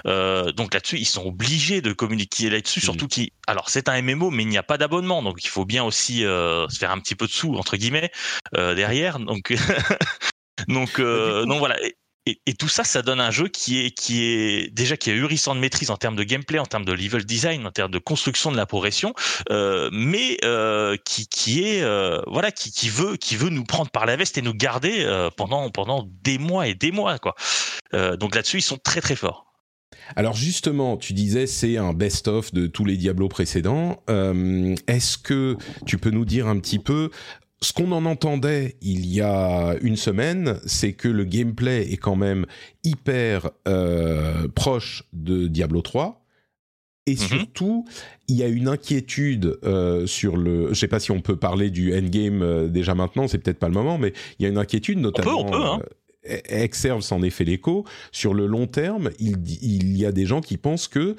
Euh, donc là-dessus, ils sont obligés de communiquer là-dessus, surtout mmh. qui. Alors c'est un MMO, mais il n'y a pas d'abonnement, donc il faut bien aussi euh, se faire un petit peu de sous entre guillemets euh, derrière. Donc donc donc voilà. Et, tout ça, ça donne un jeu qui est, déjà qui est ahurissant de maîtrise en termes de gameplay, en termes de level design, en termes de construction de la progression, euh, mais euh, qui, est euh, voilà, qui, veut qui veut nous prendre par la veste et nous garder pendant pendant des mois et des mois quoi. Donc là-dessus, ils sont très très forts. Alors justement, tu disais c'est un best-of de tous les Diablos précédents. Est-ce que tu peux nous dire un petit peu ce qu'on en entendait il y a une semaine, c'est que le gameplay est quand même hyper euh, proche de Diablo 3. Et Mhm. surtout, il y a une inquiétude euh, sur le. Je sais pas si on peut parler du endgame euh, déjà maintenant, c'est peut-être pas le moment, mais il y a une inquiétude notamment. on peut, hein. euh, Exerve s'en est fait l'écho. Sur le long terme, il, il y a des gens qui pensent que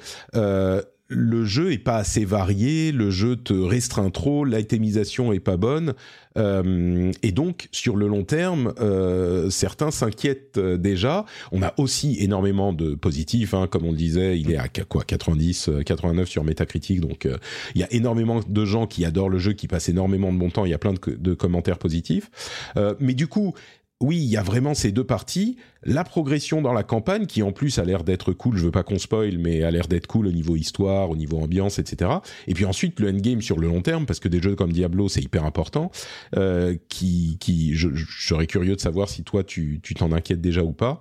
le jeu est pas assez varié, le jeu te restreint trop, l'itémisation est pas bonne, euh, et donc sur le long terme, euh, certains s'inquiètent euh, déjà. On a aussi énormément de positifs, hein, comme on le disait, il est à quoi 90, 89 sur Metacritic, donc euh, il y a énormément de gens qui adorent le jeu, qui passent énormément de bon temps. Il y a plein de, de commentaires positifs, Euh, mais du coup oui, il y a vraiment ces deux parties. La progression dans la campagne, qui en plus a l'air d'être cool, je veux pas qu'on spoil, mais a l'air d'être cool au niveau histoire, au niveau ambiance, etc. Et puis ensuite, le endgame sur le long terme, parce que des jeux comme Diablo, c'est hyper important, euh, qui, qui je, je, serais curieux de savoir si toi, tu t'en inquiètes déjà ou pas.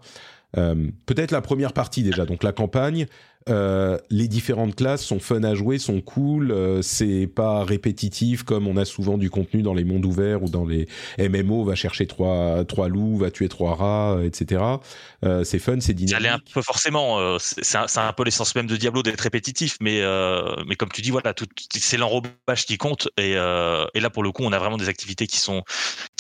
Euh, Peut-être la première partie déjà, donc la campagne. Euh, les différentes classes sont fun à jouer, sont cool, euh, c'est pas répétitif comme on a souvent du contenu dans les mondes ouverts ou dans les MMO, va chercher trois, trois loups, va tuer trois rats, euh, etc. Euh, c'est fun, c'est dynamique. Ça un peu forcément, euh, c'est un, un peu l'essence même de Diablo d'être répétitif, mais, euh, mais comme tu dis, voilà, tout, c'est l'enrobage qui compte. Et, euh, et là, pour le coup, on a vraiment des activités qui sont,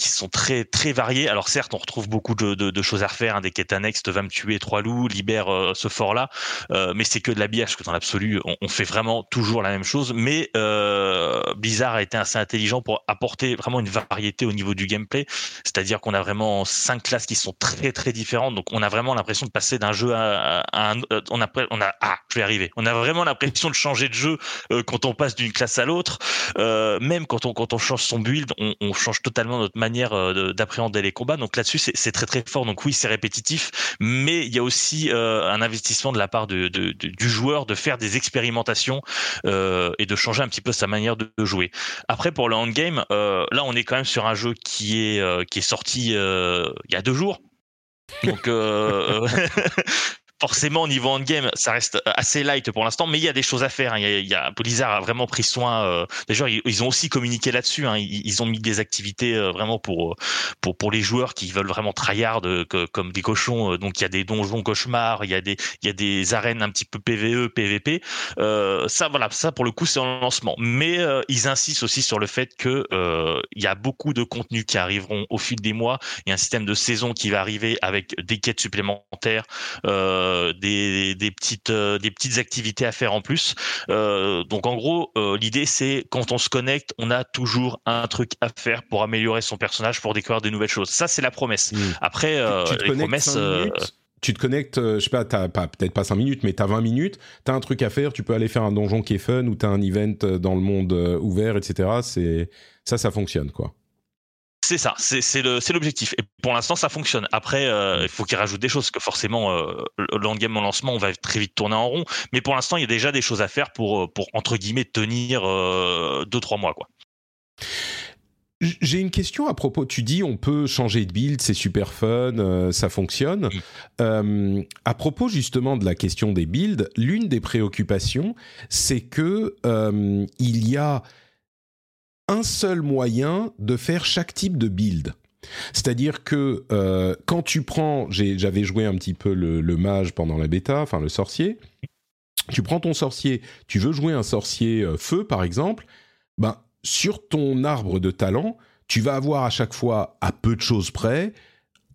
qui sont très, très variées. Alors certes, on retrouve beaucoup de, de, de choses à refaire, hein, des quêtes annexes, va me tuer trois loups, libère euh, ce fort-là, euh, mais c'est que de l'habillage, que dans l'absolu, on, on, fait vraiment toujours la même chose. Mais euh, Blizzard a été assez intelligent pour apporter vraiment une variété au niveau du gameplay, c'est-à-dire qu'on a vraiment cinq classes qui sont très très différentes, donc on a vraiment l'impression de passer d'un jeu à, à, un, on a, on a, ah, je vais arriver, on a vraiment l'impression de changer de jeu euh, quand on passe d'une classe à l'autre, euh, même quand on quand on change son build, on, on change totalement notre manière euh, d'appréhender les combats, donc là-dessus c'est très très fort, donc oui c'est répétitif, mais il y a aussi euh, un investissement de la part du joueur de faire des expérimentations euh, et de changer un petit peu sa manière de, jouer. Après pour le endgame, là on est quand même sur un jeu qui est qui est sorti il y a deux jours. Donc forcément, au niveau endgame, ça reste assez light pour l'instant, mais il y a des choses à faire. Hein. Il, y a, il y a, Blizzard a vraiment pris soin. Euh, D'ailleurs, ils, ont aussi communiqué là-dessus. Hein. Ils, ont mis des activités euh, vraiment pour, pour, pour les joueurs qui veulent vraiment tryhard euh, comme des cochons. Donc, il y a des donjons cauchemars, il y a des, il y a des arènes un petit peu PVE, PVP. Euh, ça, voilà, ça pour le coup, c'est en lancement. Mais euh, ils insistent aussi sur le fait que il y a beaucoup de contenus qui arriveront au fil des mois. Il y a un système de saison qui va arriver avec des quêtes supplémentaires. Euh, des, des, petites euh, des petites activités à faire en plus. Euh, donc en gros, euh, l'idée c'est quand on se connecte, on a toujours un truc à faire pour améliorer son personnage, pour découvrir de nouvelles choses. Ça c'est la promesse. Mmh. Après, tu, tu les promesses tu te connectes, je sais pas, t'as pas peut-être pas 5 minutes, mais t'as 20 minutes, t'as un truc à faire, tu peux aller faire un donjon qui est fun ou t'as un event dans le monde ouvert, etc. C'est ça, ça fonctionne quoi. C'est ça, c'est l'objectif. Et pour l'instant, ça fonctionne. Après, euh, il faut qu'ils rajoutent des choses, parce que forcément, euh, l'endgame en lancement, on va très vite tourner en rond. Mais pour l'instant, il y a déjà des choses à faire pour, pour entre guillemets, tenir 2-3 euh, mois. quoi. J'ai une question à propos. Tu dis on peut changer de build, c'est super fun, euh, ça fonctionne. Euh, à propos justement de la question des builds, l'une des préoccupations, c'est que euh, il y a un seul moyen de faire chaque type de build. C'est-à-dire que euh, quand tu prends, j'avais joué un petit peu le, mage pendant la bêta, enfin le sorcier. Tu prends ton sorcier, tu veux jouer un sorcier euh, feu par exemple, ben sur ton arbre de talent, tu vas avoir à chaque fois, à peu de choses près,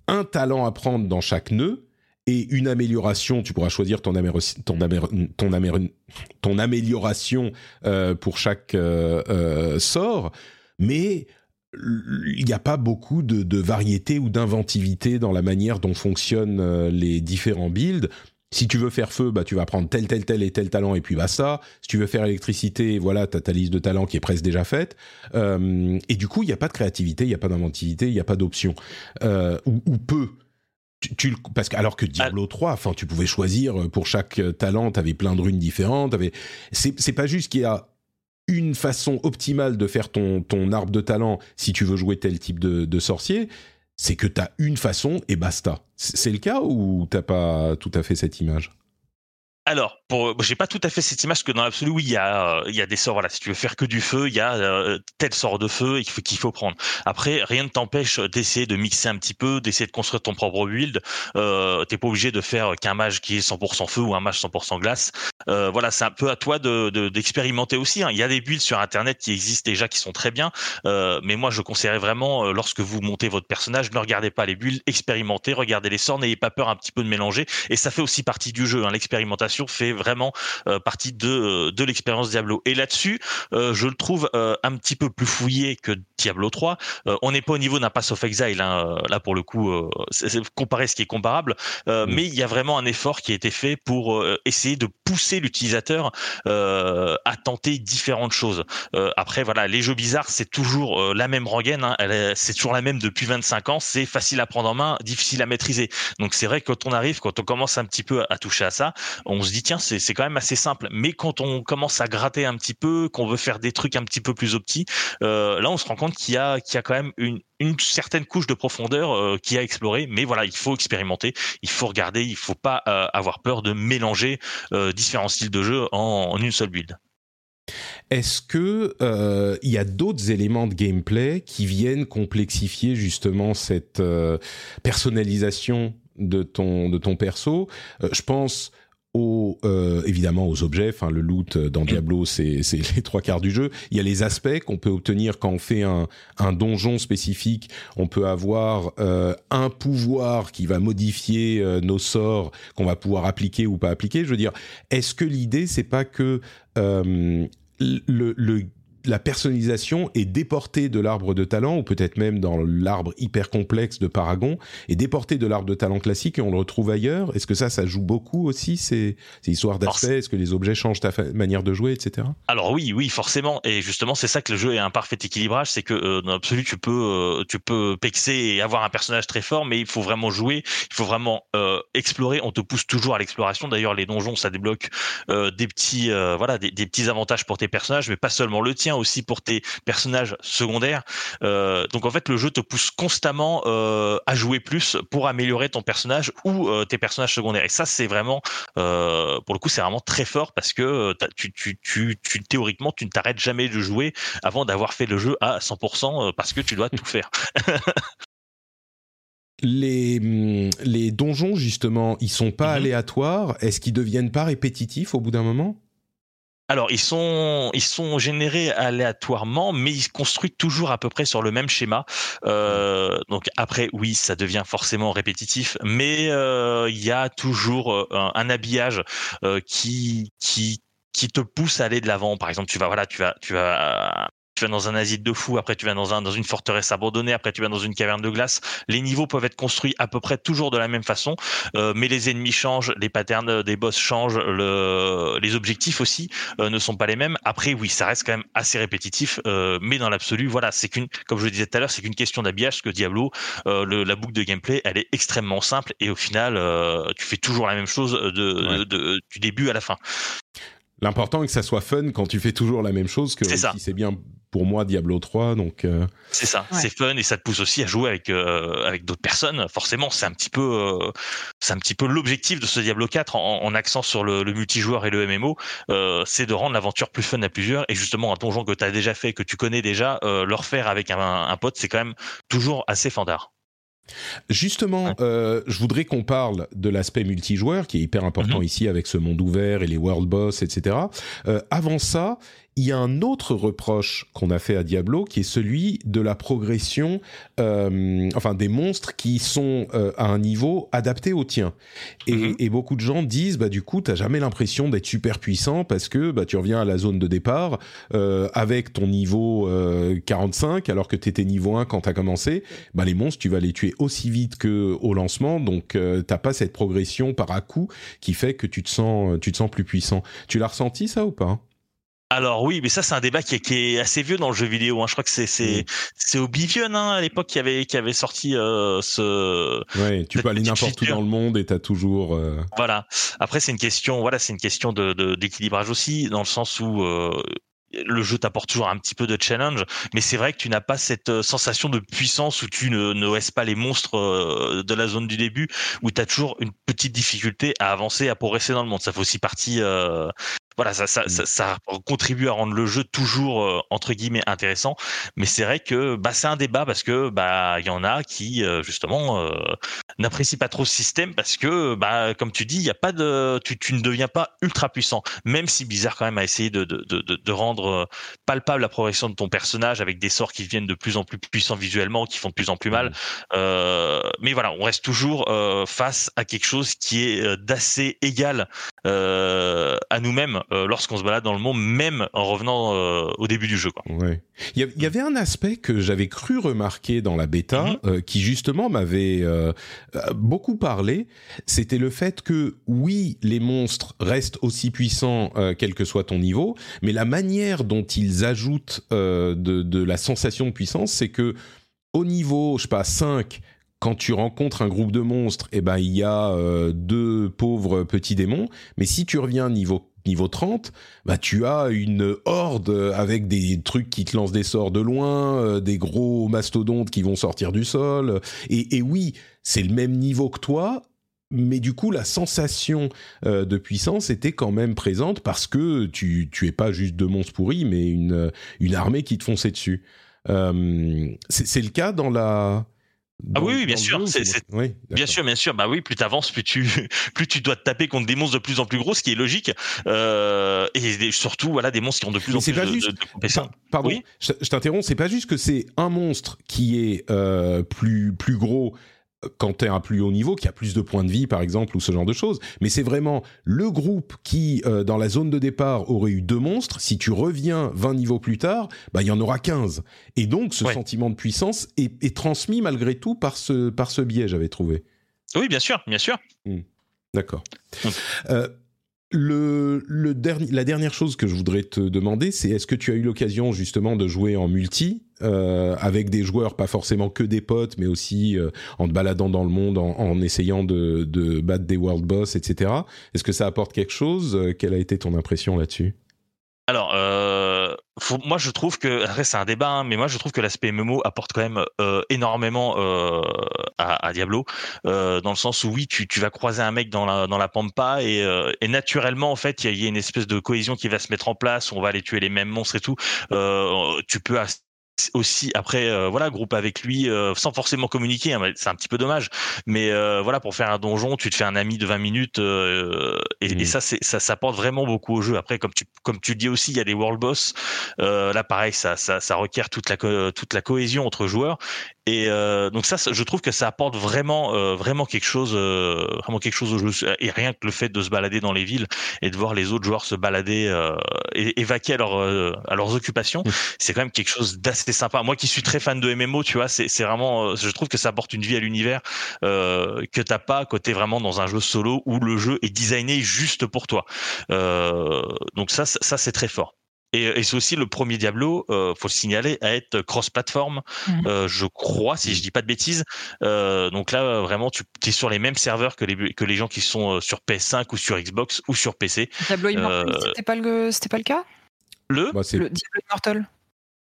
un talent à prendre dans chaque nœud et une amélioration. Tu pourras choisir ton, améro ton, améro ton, améro ton amélioration euh, pour chaque euh, euh, sort, mais il n'y a pas beaucoup de, de variété ou d'inventivité dans la manière dont fonctionnent euh, les différents builds. Si tu veux faire feu, bah, tu vas prendre tel, tel, tel et tel talent et puis basta. Si tu veux faire électricité, voilà, tu as ta liste de talents qui est presque déjà faite. Euh, et du coup, il n'y a pas de créativité, il n'y a pas d'inventivité, il n'y a pas d'option. Ou, ou, peu. Tu, tu, parce que alors que Diablo 3, enfin, tu pouvais choisir euh, pour chaque talent, tu avais plein de runes différentes. Avais... C'est, c'est pas juste qu'il y a une façon optimale de faire ton, ton arbre de talent si tu veux jouer tel type de, de sorcier c'est que tu as une façon et basta. C'est le cas ou t'as pas tout à fait cette image? Alors, pour, j'ai pas tout à fait cette image que dans l'absolu, oui, il y a, il y a des sorts. Voilà, si tu veux faire que du feu, il y a euh, tel sort de feu qu'il faut, qu'il faut prendre. Après, rien ne t'empêche d'essayer de mixer un petit peu, d'essayer de construire ton propre build. Euh, T'es pas obligé de faire qu'un mage qui est 100% feu ou un mage 100% glace. Euh, voilà, c'est un peu à toi de, de, d'expérimenter aussi. Hein. Il y a des builds sur Internet qui existent déjà, qui sont très bien. Euh, mais moi, je conseillerais vraiment, euh, lorsque vous montez votre personnage, ne regardez pas les builds, expérimentez, regardez les sorts, n'ayez pas peur un petit peu de mélanger. Et ça fait aussi partie du jeu, hein, l'expérimentation fait vraiment euh, partie de, de l'expérience Diablo. Et là-dessus, euh, je le trouve euh, un petit peu plus fouillé que Diablo 3. on n'est pas au niveau d'un Pass of Exile, hein, là pour le coup, c'est comparer ce qui est comparable, mmh. mais il y a vraiment un effort qui a été fait pour essayer de pousser l'utilisateur à tenter différentes choses. après, voilà, les jeux bizarres, c'est toujours la même rengaine, hein, c'est toujours la même depuis 25 ans, c'est facile à prendre en main, difficile à maîtriser. Donc c'est vrai que quand on arrive, quand on commence un petit peu à toucher à ça, on se dit tiens c'est quand même assez simple. Mais quand on commence à gratter un petit peu, qu'on veut faire des trucs un petit peu plus opti, euh, là on se rend compte qu'il y a qu'il y a quand même une certaine couche de profondeur euh, qui a exploré, mais voilà, il faut expérimenter, il faut regarder, il faut pas euh, avoir peur de mélanger euh, différents styles de jeu en, une seule build. Est-ce que il y a d'autres éléments de gameplay qui viennent complexifier justement cette personnalisation de ton de ton perso? Je pense euh, évidemment aux objets, le loot dans Diablo c'est les trois quarts du jeu. Il y a les aspects qu'on peut obtenir quand on fait un, donjon spécifique. On peut avoir euh, un pouvoir qui va modifier euh, nos sorts qu'on va pouvoir appliquer ou pas appliquer. Je veux dire, est-ce que l'idée c'est pas que euh, le la personnalisation est déportée de l'arbre de talent, ou peut-être même dans l'arbre hyper complexe de Paragon, est déportée de l'arbre de talent classique et on le retrouve ailleurs. Est-ce que ça, ça joue beaucoup aussi, ces, ces histoires d'aspect Est-ce que les objets changent ta manière de jouer, etc. Alors oui, oui, forcément. Et justement, c'est ça que le jeu est un parfait équilibrage, c'est que euh, dans l'absolu, tu peux, euh, tu peux pexer et avoir un personnage très fort, mais il faut vraiment jouer, il faut vraiment euh, explorer. On te pousse toujours à l'exploration. D'ailleurs, les donjons, ça débloque des petits, voilà, des, des petits avantages pour tes personnages, mais pas seulement le tien, aussi pour tes personnages secondaires. Euh, donc en fait, le jeu te pousse constamment euh, à jouer plus pour améliorer ton personnage ou euh, tes personnages secondaires. Et ça, c'est vraiment, pour le coup, c'est vraiment très fort parce que tu, tu, tu, tu, théoriquement, tu ne t'arrêtes jamais de jouer avant d'avoir fait le jeu à 100% euh, parce que tu dois tout faire. Les, hum, les donjons, justement, ils sont pas Mhm. aléatoires. Est-ce qu'ils deviennent pas répétitifs au bout d'un moment? Alors, ils sont, ils sont générés aléatoirement, mais ils se construisent toujours à peu près sur le même schéma. Euh, donc après, oui, ça devient forcément répétitif, mais euh, il y a toujours euh, un, habillage qui, qui, qui te pousse à aller de l'avant. Par exemple, tu vas, voilà, tu vas, tu vas. Tu vas dans un asile de fous, après tu vas dans, un, dans une forteresse abandonnée, après tu vas dans une caverne de glace. Les niveaux peuvent être construits à peu près toujours de la même façon, euh, mais les ennemis changent, les patterns des boss changent, le, les objectifs aussi euh, ne sont pas les mêmes. Après, oui, ça reste quand même assez répétitif, euh, mais dans l'absolu, voilà, c'est qu'une, comme je le disais tout à l'heure, c'est qu'une question d'habillage. Parce que Diablo, euh, le, la boucle de gameplay, elle est extrêmement simple et au final, euh, tu fais toujours la même chose de, Ouais. de- de- du début à la fin. L'important est que ça soit fun quand tu fais toujours la même chose, que C'est ça. si c'est bien pour moi Diablo 3, donc... euh, C'est ça, Ouais. c'est fun et ça te pousse aussi à jouer avec euh, avec d'autres personnes. Forcément, c'est un petit peu euh, c'est un petit peu l'objectif de ce Diablo 4 en, en accent sur le, le multijoueur et le MMO, euh, c'est de rendre l'aventure plus fun à plusieurs et justement un donjon que tu as déjà fait, que tu connais déjà, euh, le refaire avec un, un pote, c'est quand même toujours assez fandard. Justement, Ouais. euh, je voudrais qu'on parle de l'aspect multijoueur qui est hyper important Mhm. ici avec ce monde ouvert et les world boss, etc. Euh, avant ça, il y a un autre reproche qu'on a fait à Diablo qui est celui de la progression, euh, enfin des monstres qui sont euh, à un niveau adapté au tien. Et, Mhm. et beaucoup de gens disent, bah du coup, t'as jamais l'impression d'être super puissant parce que bah tu reviens à la zone de départ euh, avec ton niveau euh, 45 alors que t'étais niveau 1 quand t'as commencé bah les monstres tu vas les tuer aussi vite que au lancement donc euh, t'as pas cette progression par à coup qui fait que tu te sens tu te sens plus puissant tu l'as ressenti ça ou pas? Alors oui, mais ça c'est un débat qui est, qui est assez vieux dans le jeu vidéo. Hein. Je crois que c'est c'est c'est Oblivion hein, à l'époque qui avait qui avait sorti euh, ce ouais tu peux aller n'importe où dans le monde et t'as toujours euh, Voilà. Après, c'est une question, voilà, c'est une question de de- d'équilibrage aussi, dans le sens où euh, le jeu t'apporte toujours un petit peu de challenge, mais c'est vrai que tu n'as pas cette euh, sensation de puissance où tu ne, ne pas les monstres euh, de la zone du début, où tu as toujours une petite difficulté à avancer, à progresser dans le monde. Ça fait aussi partie, euh, voilà, ça, ça, ça, ça contribue à rendre le jeu toujours entre guillemets intéressant. Mais c'est vrai que bah, c'est un débat parce que bah y en a qui justement n'apprécient pas trop ce système parce que bah comme tu dis, il y a pas de, tu, tu ne deviens pas ultra puissant. Même si Blizzard quand même a essayé de de, de, de- de rendre euh, palpable la progression de ton personnage avec des sorts qui deviennent de plus en plus puissants visuellement, qui font de plus en plus mal. Euh, mais voilà, on reste toujours euh, face à quelque chose qui est d'assez égal euh, à nous-mêmes euh, lorsqu'on se balade dans le monde, même en revenant euh, au début du jeu. Quoi. Ouais. Il y, a- il y avait un aspect que j'avais cru remarquer dans la bêta, Mhm. qui justement m'avait beaucoup parlé. C'était le fait que oui, les monstres restent aussi puissants quel que soit ton niveau, mais la manière dont ils ajoutent de, de la sensation de puissance, c'est que au niveau, je sais pas, 5, quand tu rencontres un groupe de monstres, eh ben il y a euh, deux pauvres petits démons. Mais si tu reviens niveau niveau 30, bah tu as une horde avec des trucs qui te lancent des sorts de loin, euh, des gros mastodontes qui vont sortir du sol. Et, oui, c'est le même niveau que toi, mais du coup, la sensation euh, de puissance était quand même présente parce que tu, tu es pas juste deux monstres pourris, mais une, une armée qui te fonçait dessus. Euh, c'est le cas dans la. Ah oui, oui, bien sûr. oui, bien sûr, bien sûr. Bah oui, plus tu avances, plus tu, plus tu dois te taper contre des monstres de plus en plus gros, ce qui est logique. Euh, et surtout, voilà, des monstres qui ont de plus en plus pas de, juste, de, Pardon, je, je t'interromps. C'est pas juste que c'est un monstre qui est euh, plus plus gros quand tu es à un plus haut niveau, qui a plus de points de vie, par exemple, ou ce genre de choses. Mais c'est vraiment le groupe qui, euh, dans la zone de départ, aurait eu deux monstres. Si tu reviens 20 niveaux plus tard, bah, il y en aura 15. Et donc, ce Ouais. sentiment de puissance est, est transmis malgré tout par ce, par ce biais, j'avais trouvé. Oui, bien sûr, bien sûr. D'accord. Mm. Euh, le, le la dernière chose que je voudrais te demander, c'est est-ce que tu as eu l'occasion justement de jouer en multi euh, avec des joueurs, pas forcément que des potes, mais aussi euh, en te baladant dans le monde, en, en essayant de, de battre des world boss, etc. Est-ce que ça apporte quelque chose? Euh, Quelle a été ton impression là-dessus? Alors, euh, faut- moi je trouve que, après c'est un débat, hein, mais moi je trouve que l'aspect MMO apporte quand même euh, énormément euh, à, à Diablo, euh, dans le sens où oui, tu, vas croiser un mec dans la, dans la pampa et, euh, naturellement en fait il y, a- une espèce de cohésion qui va se mettre en place, on va aller tuer les mêmes monstres et tout. Euh, tu peux aussi après euh, voilà grouper avec lui euh, sans forcément communiquer hein, c'est un petit peu dommage. Mais euh, voilà pour faire un donjon tu te fais un ami de 20 minutes et, et ça c'est ça ça apporte vraiment beaucoup au jeu. Après comme tu comme tu le dis aussi il y a des world boss là pareil ça, ça ça requiert toute la toute la cohésion entre joueurs. Et donc ça ça- je trouve que ça apporte vraiment vraiment quelque chose vraiment quelque chose au jeu et rien que le fait de se balader dans les villes et de voir les autres joueurs se balader et, et vaquer à, leur, à leurs occupations c'est quand même quelque chose d'assez sympa. Moi qui suis très fan de MMO, tu vois, c'est c'est vraiment, euh, je trouve que ça apporte une vie à l'univers euh, que t'as pas côté vraiment dans un jeu solo où le jeu est designé juste pour toi. Euh, donc ça, ça, c'est très fort. Et, et c'est aussi le premier Diablo, euh, faut le signaler, à être cross-platform, Mhm. euh, je crois, si je dis pas de bêtises. Euh, donc là, vraiment, tu es sur les mêmes serveurs que les, que les gens qui sont sur PS5 ou sur Xbox ou sur PC. Diablo Immortal, Euh, c'était pas le, c'était pas le cas? Le Bah, c'est- Le Diablo Immortal.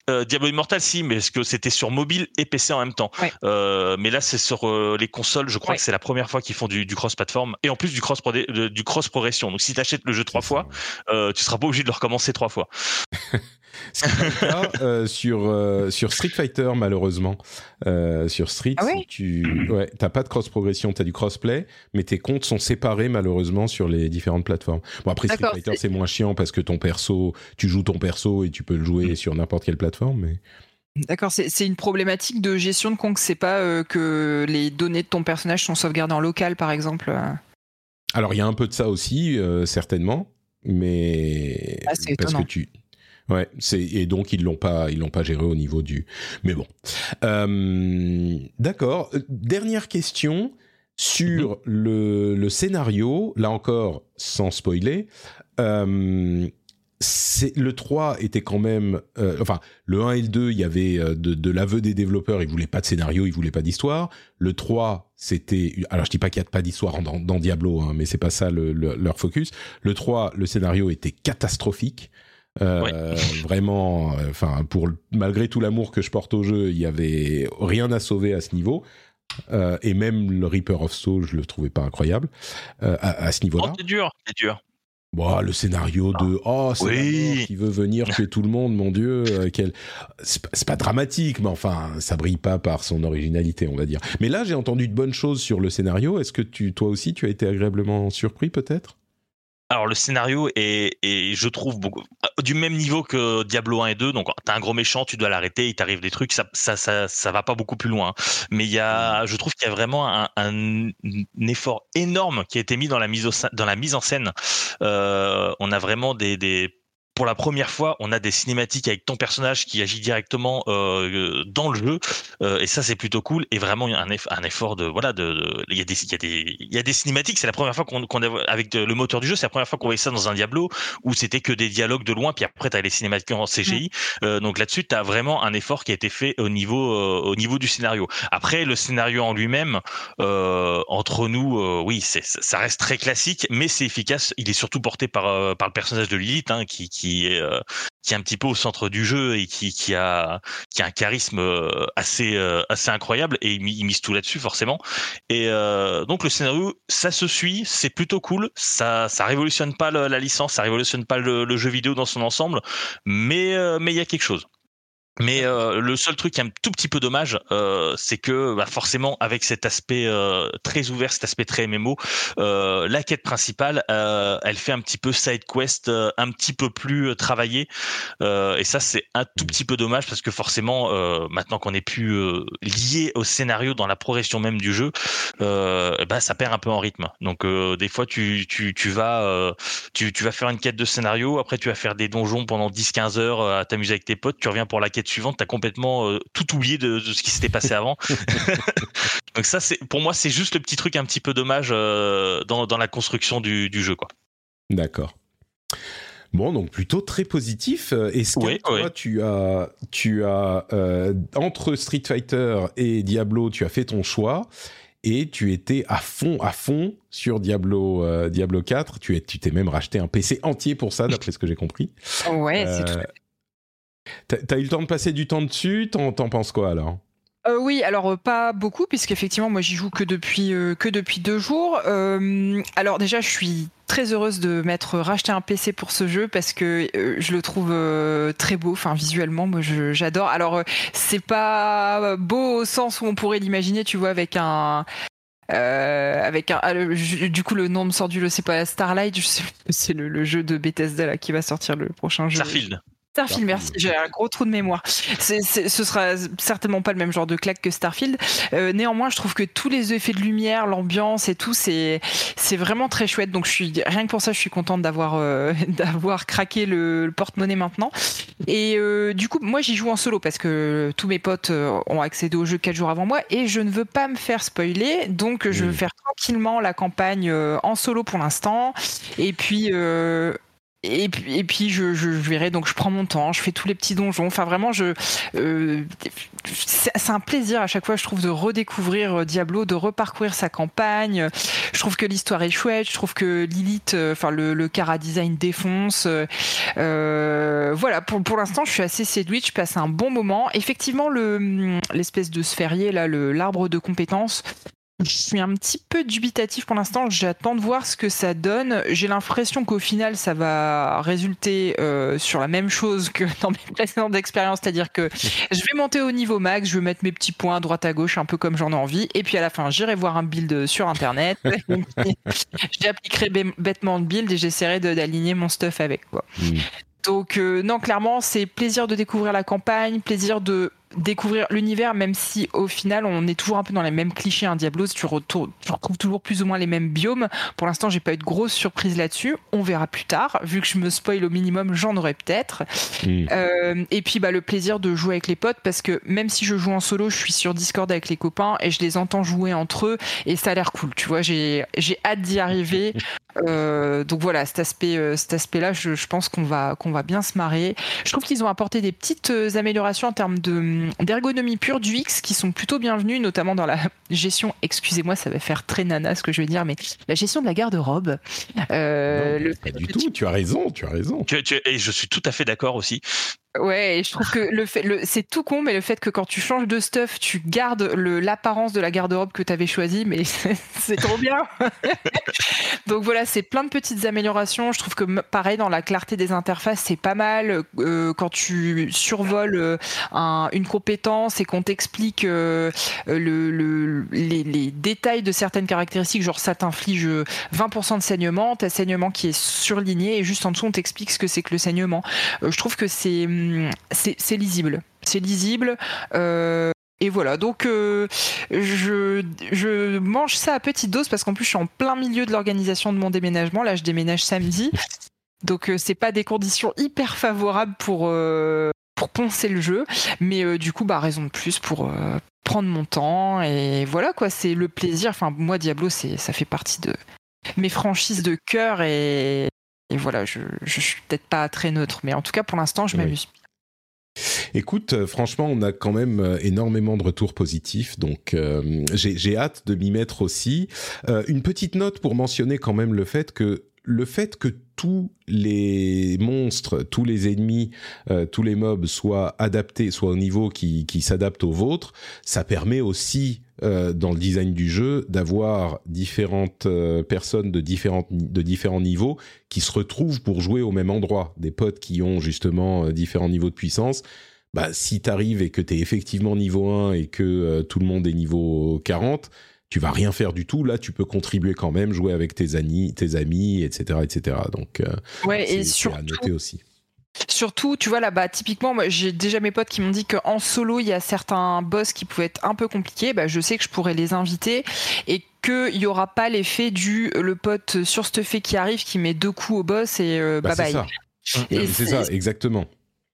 Euh, Diablo Immortal, si, mais parce que c'était sur mobile et PC en même temps. Ouais. Euh, mais là, c'est sur euh, les consoles. Je crois Ouais. que c'est la première fois qu'ils font du, du cross-platform et en plus du cross du cross progression. Donc, si tu achètes le jeu trois fois, euh, tu seras pas obligé de le recommencer trois fois. Ce qui est euh, sur euh, sur Street Fighter malheureusement. Euh, sur Street, Ah tu ouais, t'as pas de cross progression, t'as du crossplay, mais tes comptes sont séparés malheureusement sur les différentes plateformes. Bon après Street Fighter c'est- moins chiant parce que ton perso, tu joues ton perso et tu peux le jouer sur n'importe quelle plateforme. Mais D'accord, c'est une problématique de gestion de compte. C'est pas euh, que les données de ton personnage sont sauvegardées en local, par exemple. alors il y a un peu de ça aussi euh, certainement, mais Ah, parce étonnant. que tu Ouais, c'est et donc ils l'ont pas ils l'ont pas géré au niveau du mais bon. Euh, d'accord, Euh, dernière question sur le le scénario, là encore sans spoiler. Euh, le 3 était quand même euh, enfin le 1 et le 2 il y avait de, de l'aveu des développeurs ils voulaient pas de scénario ils voulaient pas d'histoire. Le 3 c'était alors je dis pas qu'il y a pas d'histoire dans, dans Diablo hein, mais c'est pas ça le, le- leur focus. Le 3 le scénario était catastrophique euh, vraiment euh, enfin pour malgré tout l'amour que je porte au jeu il y avait rien à sauver à ce niveau Euh, et même le Reaper of Soul je le trouvais pas incroyable euh, à, à ce niveau Oh, c'est dur, c'est dur. Bon, le scénario de oh c'est Oui. qui veut venir tuer tout le monde, mon dieu, euh, quel c'est pas, c'est pas dramatique, mais enfin ça brille pas par son originalité, on va dire. Mais là, j'ai entendu de bonnes choses sur le scénario. Est-ce que tu, toi aussi, tu as été agréablement surpris, peut-être? Alors le scénario est, est, je trouve, beaucoup, du même niveau que Diablo 1 et 2. Donc t'as un gros méchant, tu dois l'arrêter, il t'arrive des trucs, ça, ça, ça, ça va pas beaucoup plus loin. Mais il y a, je trouve qu'il y a vraiment un, effort énorme qui a été mis dans la mise, au, dans la mise en scène. Euh, on a vraiment des, des pour la première fois, on a des cinématiques avec ton personnage qui agit directement euh, dans le jeu, euh, et ça c'est plutôt cool. Et vraiment, il y a un, un effort de voilà, de, il y a des il y a des il y a des cinématiques. C'est la première fois qu'on qu'on a avec le moteur du jeu, c'est la première fois qu'on voyait ça dans un Diablo où c'était que des dialogues de loin, puis après tu as les cinématiques en CGI. Euh, donc là-dessus, tu as vraiment un effort qui a été fait au niveau euh, au niveau du scénario. Après, le scénario en lui-même, euh, entre nous, euh, oui, c'est ça reste très classique, mais c'est efficace. Il est surtout porté par euh, par le personnage de Lilith, hein, qui qui est euh, qui est un petit peu au centre du jeu et qui qui a qui a un charisme euh, assez euh, assez incroyable et il, mi- il mise tout là-dessus forcément. Et donc le scénario, ça se suit, c'est plutôt cool. Ça ça révolutionne pas la licence, ça révolutionne pas le, le jeu vidéo dans son ensemble, mais mais il y a quelque chose. Mais euh, le seul truc qui est un tout petit peu dommage, euh, c'est que bah, forcément avec cet aspect euh, très ouvert, cet aspect très MMO, euh, la quête principale, euh, elle fait un petit peu side quest, euh, un petit peu plus travaillé. Euh, et ça c'est un tout petit peu dommage parce que forcément maintenant qu'on est plus lié au scénario dans la progression même du jeu, ben ça perd un peu en rythme. Donc des fois tu tu tu vas tu tu vas faire une quête de scénario, après tu vas faire des donjons pendant 10-15 heures à t'amuser avec tes potes, tu reviens pour la quête suivante, t'as complètement euh, tout oublié de, de ce qui s'était passé avant. Donc ça c'est pour moi c'est juste le petit truc un petit peu dommage euh, dans dans la construction du du jeu quoi. D'accord. Bon, donc plutôt très positif. Est-ce que Oui, toi, oui. tu as, tu as euh, entre Street Fighter et Diablo, tu as fait ton choix et tu étais à fond, à fond sur Diablo, euh, Diablo 4. Tu es, tu t'es même racheté un PC entier pour ça, d'après ce que j'ai compris. Ouais, c'est tout. T'as eu le temps de passer du temps dessus? T'en t'en penses quoi alors? Euh, oui, alors euh, pas beaucoup, puisqu'effectivement, moi j'y joue que depuis, euh, que depuis deux jours. Euh, alors déjà, je suis très heureuse de m'être racheté un PC pour ce jeu parce que euh, je le trouve euh, très beau, enfin visuellement, moi j'adore. Alors euh, c'est pas beau au sens où on pourrait l'imaginer, tu vois, avec un. euh, avec un, ah, le- du coup le nom me sort du jeu, c'est pas Starlight, c'est le, le jeu de Bethesda là qui va sortir le prochain jeu. Starfield. Starfield, merci. J'ai un gros trou de mémoire. Ce sera certainement pas le même genre de claque que Starfield. Euh, néanmoins, je trouve que tous les effets de lumière, l'ambiance et tout, c'est, c'est vraiment très chouette. Donc, je suis rien que pour ça, je suis contente d'avoir euh, d'avoir craqué le, le porte-monnaie maintenant. Et euh, du coup, moi, j'y joue en solo parce que tous mes potes euh, ont accédé au jeu quatre jours avant moi et je ne veux pas me faire spoiler. Donc, je vais Mhm. faire tranquillement la campagne euh, en solo pour l'instant. Et puis. Et puis, et puis je, je, je verrai, donc je prends mon temps, je fais tous les petits donjons. Enfin, vraiment, je, euh, c'est un plaisir à chaque fois, je trouve, de redécouvrir euh, Diablo, de reparcourir sa campagne. Je trouve que l'histoire est chouette, je trouve que Lilith, euh, enfin, le, le Cara design défonce. Euh, voilà, pour, pour l'instant, je suis assez séduite, je passe un bon moment. Effectivement, le l'espèce de sphérié, là, l'arbre de compétences, je suis un petit peu dubitatif pour l'instant. J'attends de voir ce que ça donne. J'ai l'impression qu'au final, ça va résulter euh, sur la même chose que dans mes précédentes expériences, c'est-à-dire que je vais monter au niveau max, je vais mettre mes petits points à droite à gauche, un peu comme j'en ai envie, et puis à la fin, j'irai voir un build sur internet. J'appliquerai bêtement le build et j'essaierai d'aligner mon stuff avec. Quoi. Hmm. Donc euh, non, clairement, c'est plaisir de découvrir la campagne, plaisir de découvrir l'univers, même si au final, on est toujours un peu dans les mêmes clichés. Un Diablo, tu, retournes, tu retrouves toujours plus ou moins les mêmes biomes. Pour l'instant, j'ai pas eu de grosse surprise là-dessus. On verra plus tard. Vu que je me spoil au minimum, j'en aurai peut-être. Hmm. Euh, et puis bah, le plaisir de jouer avec les potes parce que même si je joue en solo, je suis sur Discord avec les copains et je les entends jouer entre eux et ça a l'air cool. Tu vois, j'ai j'ai hâte d'y arriver. Euh, donc voilà, cet aspect, euh, cet aspect-là, je, je pense qu'on va qu'on va bien se marrer. Je trouve qu'ils ont apporté des petites améliorations en termes de d'ergonomie pure du X qui sont plutôt bienvenues, notamment dans la gestion. Excusez-moi, ça va faire très nana ce que je vais dire, mais la gestion de la garde-robe. Euh, Non, le Pas du tout. Tu as raison. Tu as raison. Tu, tu- et je suis tout à fait d'accord aussi. Ouais, je trouve que le fait, le, c'est tout con, mais le fait que quand tu changes de stuff, tu gardes le, l'apparence de la garde-robe que tu avais choisie, mais c'est, trop bien. Donc voilà, c'est plein de petites améliorations. Je trouve que pareil dans la clarté des interfaces, c'est pas mal. Euh, quand tu survoles euh, un- une compétence et qu'on t'explique euh, le, le- les, les détails de certaines caractéristiques, genre ça t'inflige 20% de saignement, t'as saignement qui est surligné et juste en dessous on t'explique ce que c'est que le saignement. Euh, je trouve que c'est hum, c'est lisible. C'est lisible. euh, et voilà, donc euh, je, mange ça à petite dose parce qu'en plus je suis en plein milieu de l'organisation de mon déménagement. Là, je déménage samedi. Donc euh, c'est pas des conditions hyper favorables pour euh, poncer le jeu, mais du coup bah raison de plus pour prendre mon temps et voilà quoi, c'est le plaisir. Enfin moi Diablo c'est ça fait partie de mes franchises de cœur et, et voilà je je suis peut-être pas très neutre, mais en tout cas pour l'instant je Oui. m'amuse. Écoute, euh, franchement, on a quand même euh, énormément de retours positifs, donc euh, j'ai j'ai hâte de m'y mettre aussi. Euh, une petite note pour mentionner quand même le fait que le fait que tous les monstres, tous les ennemis, euh, tous les mobs soient adaptés, soient au niveau qui, qui s'adapte au vôtre, ça permet aussi euh, dans le design du jeu d'avoir différentes euh, personnes de, différentes, de différents niveaux qui se retrouvent pour jouer au même endroit. Des potes qui ont justement euh, différents niveaux de puissance. Bah, si t'arrives et que t'es effectivement niveau 1 et que tout le monde est niveau 40, tu vas rien faire du tout. Là, tu peux contribuer quand même, jouer avec tes amis, tes amis, etc., etc. Donc, Ouais et surtout à noter aussi. Surtout, tu vois là, bah typiquement, moi j'ai déjà mes potes qui m'ont dit qu'en solo, il y a certains boss qui pouvaient être un peu compliqués. Bah, je sais que je pourrais les inviter et qu'il y aura pas l'effet du le pote sur ce fait qui arrive qui met deux coups au boss et euh, Bah, bye c'est bye. ça. Et C'est ça, exactement.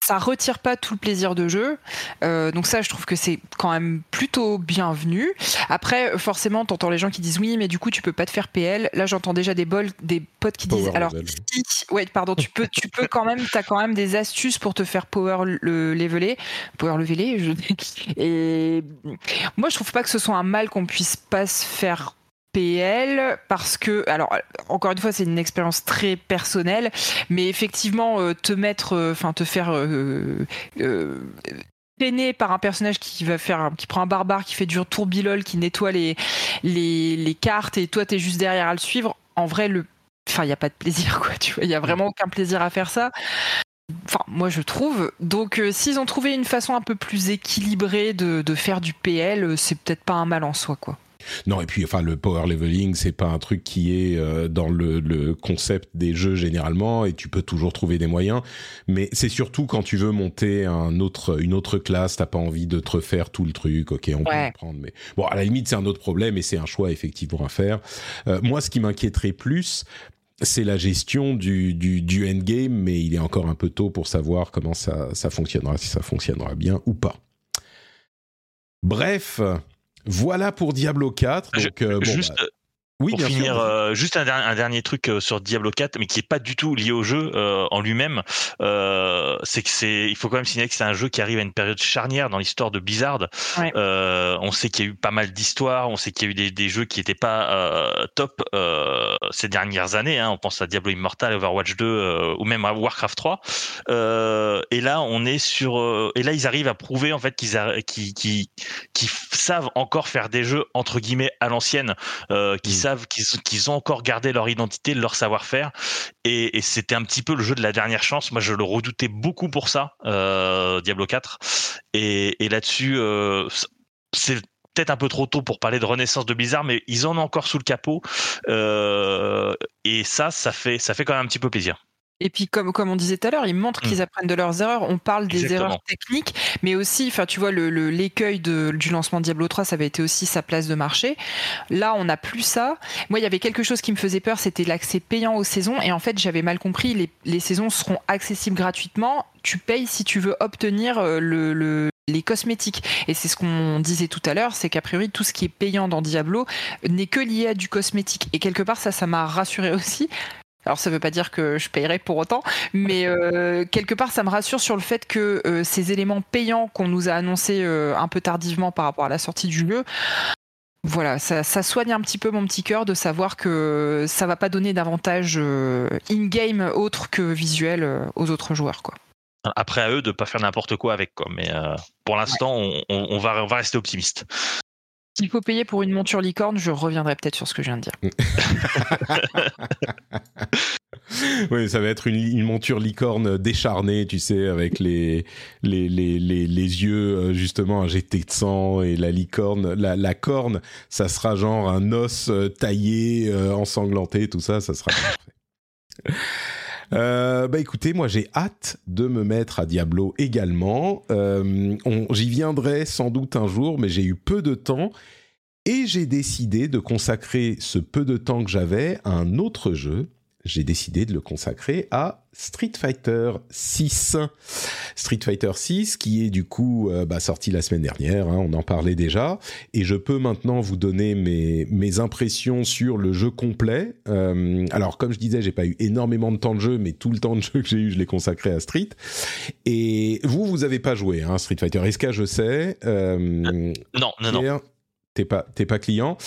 Ça retire pas tout le plaisir de jeu. Euh, donc ça, je trouve que c'est quand même plutôt bienvenu. Après, forcément, t'entends les gens qui disent oui, mais du coup, tu peux pas te faire PL. Là, j'entends déjà des bols, des potes qui disent alors si, ouais, pardon, tu peux, tu peux quand même, t'as quand même des astuces pour te faire power le leveler, power leveler. Je... Et moi, je trouve pas que ce soit un mal qu'on puisse pas se faire PL parce que alors encore une fois c'est une expérience très personnelle mais effectivement euh, te mettre euh, enfin te faire euh, euh, par un personnage qui va faire prend un barbare qui fait du tourbilol qui nettoie les cartes et toi t'es juste derrière à le suivre en vrai le enfin il y a pas de plaisir quoi tu vois il y a vraiment aucun plaisir à faire ça Enfin, moi je trouve. Donc, s'ils ont trouvé une façon un peu plus équilibrée de, faire du PL, c'est peut-être pas un mal en soi, quoi. Non, et puis enfin le power leveling, c'est pas un truc qui est euh, dans le, le concept des jeux généralement, et tu peux toujours trouver des moyens. Mais c'est surtout quand tu veux monter un autre, une autre classe, t'as pas envie de te refaire tout le truc. Ok, on peut Ouais. le prendre, mais bon, à la limite c'est un autre problème et c'est un choix effectivement à faire. Euh, moi, ce qui m'inquiéterait plus, c'est la gestion du, du, du endgame, mais il est encore un peu tôt pour savoir comment ça, ça fonctionnera, si ça fonctionnera bien ou pas. Bref, voilà pour Diablo 4. Je- Donc, euh, bon, juste bah, oui, pour bien finir, sûr. euh, juste un, un dernier truc euh, sur Diablo 4, mais qui est pas du tout lié au jeu euh, en lui-même. Euh, c'est que c'est, il faut quand même signaler que c'est un jeu qui arrive à une période charnière dans l'histoire de Blizzard. Ouais. Euh, on sait qu'il y a eu pas mal d'histoires, on sait qu'il y a eu des, des jeux qui étaient pas euh, top euh, ces dernières années. Hein. On pense à Diablo Immortal, Overwatch 2 euh, ou même à Warcraft 3. Euh, et là, on est sur, euh, et là ils arrivent à prouver en fait qu'ils, a- qu'ils, qu'ils, qu'ils savent encore faire des jeux entre guillemets à l'ancienne, euh, qui Mm. Qu'ils, ont encore gardé leur identité, leur savoir-faire. Et, c'était un petit peu le jeu de la dernière chance. Moi, je le redoutais beaucoup pour ça, euh, Diablo 4. Et, et là-dessus, euh, c'est peut-être un peu trop tôt pour parler de renaissance de Blizzard, mais ils en ont encore sous le capot. Euh, et ça, ça fait, ça fait quand même un petit peu plaisir. Et puis, comme, comme on disait tout à l'heure, ils montrent qu'ils Mm. apprennent de leurs erreurs. On parle des Exactement. erreurs techniques, mais aussi, enfin, tu vois, le, le- l'écueil de, du lancement de Diablo 3, ça avait été aussi sa place de marché. Là, on n'a plus ça. Moi, il y avait quelque chose qui me faisait peur, c'était l'accès payant aux saisons. Et en fait, j'avais mal compris. Les, les saisons seront accessibles gratuitement. Tu payes si tu veux obtenir euh, le, le- les cosmétiques. Et c'est ce qu'on disait tout à l'heure, c'est qu'a priori, tout ce qui est payant dans Diablo n'est que lié à du cosmétique. Et quelque part, ça, ça m'a rassuré aussi. Alors ça veut pas dire que je payerai pour autant, mais euh, quelque part ça me rassure sur le fait que euh, ces éléments payants qu'on nous a annoncés euh, un peu tardivement par rapport à la sortie du jeu, voilà, ça, ça soigne un petit peu mon petit cœur de savoir que ça va pas donner d'avantage in-game autre que visuel aux autres joueurs. Quoi. Après à eux de pas faire n'importe quoi avec quoi. Mais pour l'instant, on, on- on va, on va rester optimiste. S'il faut payer pour une monture licorne, je reviendrai peut-être sur ce que je viens de dire. Oui, ça va être une, monture licorne décharnée, tu sais, avec les les, les, les, les yeux euh, justement injectés de sang et la licorne, la, la corne, ça sera genre un os euh, taillé, euh, ensanglanté, tout ça, ça sera parfait. Euh, bah écoutez, moi j'ai hâte de me mettre à Diablo également. Euh, J'y viendrai sans doute un jour, mais j'ai eu peu de temps et j'ai décidé de consacrer ce peu de temps que j'avais à un autre jeu j'ai décidé de le consacrer à Street Fighter 6. Street Fighter 6 qui est du coup euh, bah, sorti la semaine dernière, hein, on en parlait déjà, et je peux maintenant vous donner mes, mes impressions sur le jeu complet. Euh, alors comme je disais, j'ai pas eu énormément de temps de jeu, mais tout le temps de jeu que j'ai eu, je l'ai consacré à Street. Et vous, vous avez pas joué hein, Street Fighter. SK, je sais. Euh, non, non, non. T'es pas, t'es pas client.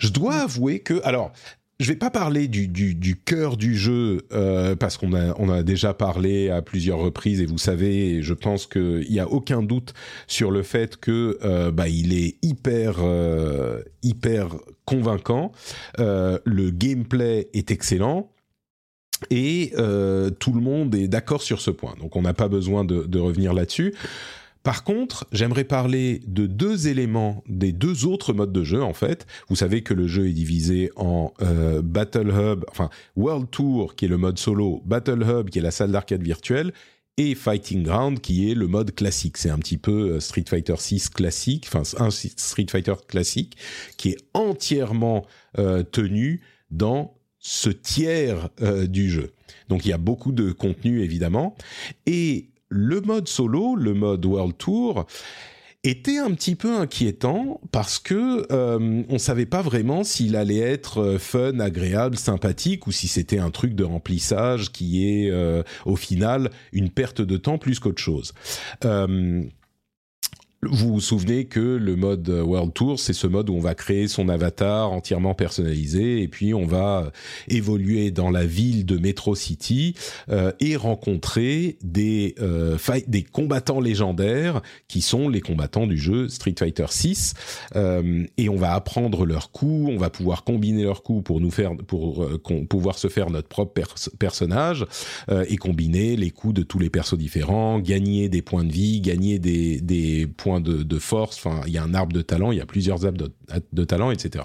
Je dois avouer que, alors, je vais pas parler du, du, du cœur du jeu euh, parce qu'on a a déjà parlé à plusieurs reprises et vous savez, je pense qu'il y a aucun doute sur le fait que euh, bah est hyper euh, hyper convaincant. Le gameplay est excellent. Et tout le monde est d'accord sur ce point, donc on n'a pas besoin de revenir là-dessus. Par contre, j'aimerais parler de deux éléments des deux autres modes de jeu en fait. Vous savez que le jeu est divisé en euh, Battle Hub, enfin World Tour qui est le mode solo, Battle Hub qui est la salle d'arcade virtuelle et Fighting Ground qui est le mode classique. C'est un petit peu euh, Street Fighter 6 classique, enfin un Street Fighter classique qui est entièrement euh, tenu dans ce tiers du jeu. Donc il y a beaucoup de contenu évidemment et le mode solo, le mode World Tour, était un petit peu inquiétant parce que euh, on savait pas vraiment s'il allait être euh, fun, agréable, sympathique ou si c'était un truc de remplissage qui est euh, au final une perte de temps plus qu'autre chose. Euh, vous vous souvenez que le mode World Tour, c'est ce mode où on va créer son avatar entièrement personnalisé et puis on va évoluer dans la ville de Metro City euh, et rencontrer des euh, des combattants légendaires qui sont les combattants du jeu Street Fighter 6 euh, et on va apprendre leurs coups, on va pouvoir combiner leurs coups pour nous faire pour euh, pouvoir se faire notre propre pers personnage euh, et combiner les coups de tous les persos différents, gagner des points de vie, gagner des des points de, force. Enfin, il y a un arbre de talent, il y a plusieurs arbres de, talent, etc.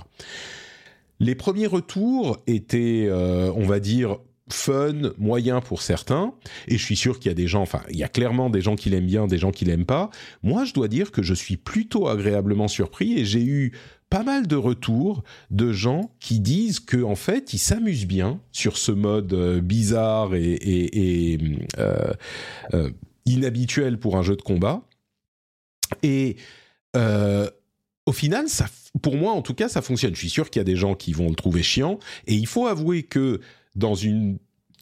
Les premiers retours étaient, euh, on va dire, fun, moyen pour certains, et je suis sûr qu'il y a des gens, enfin, il y a clairement des gens qui l'aiment bien, des gens qui l'aiment pas. Moi, je dois dire que je suis plutôt agréablement surpris et j'ai eu pas mal de retours de gens qui disent que en fait ils s'amusent bien sur ce mode euh, bizarre et, euh, inhabituel pour un jeu de combat et euh, au final, ça, pour moi en tout cas, ça fonctionne. Je suis sûr qu'il y a des gens qui vont le trouver chiant. Et il faut avouer que dans une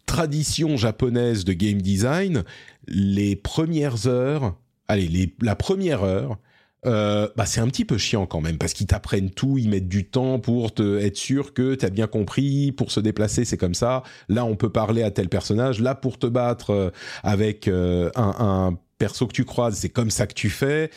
tradition japonaise de game design, les premières heures, allez, la première heure, euh, bah c'est un petit peu chiant quand même parce qu'ils t'apprennent tout, ils mettent du temps pour te être sûr que tu as bien compris. Pour se déplacer, c'est comme ça. Là, on peut parler à tel personnage. Là, pour te battre euh, avec un perso que tu croises, c'est comme ça que tu fais.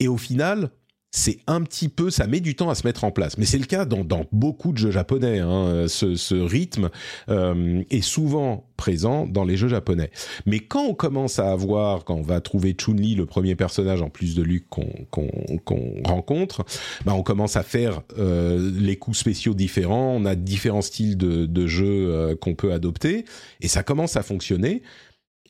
Et au final, c'est un petit peu, ça met du temps à se mettre en place. Mais c'est le cas dans, beaucoup de jeux japonais. Hein. Ce, rythme euh, est souvent présent dans les jeux japonais. Mais quand on commence à avoir, quand on va trouver Chun-Li, le premier personnage en plus de Luke qu'on rencontre, bah on commence à faire euh, les coups spéciaux différents. On a différents styles de, de jeux euh, qu'on peut adopter. Et ça commence à fonctionner.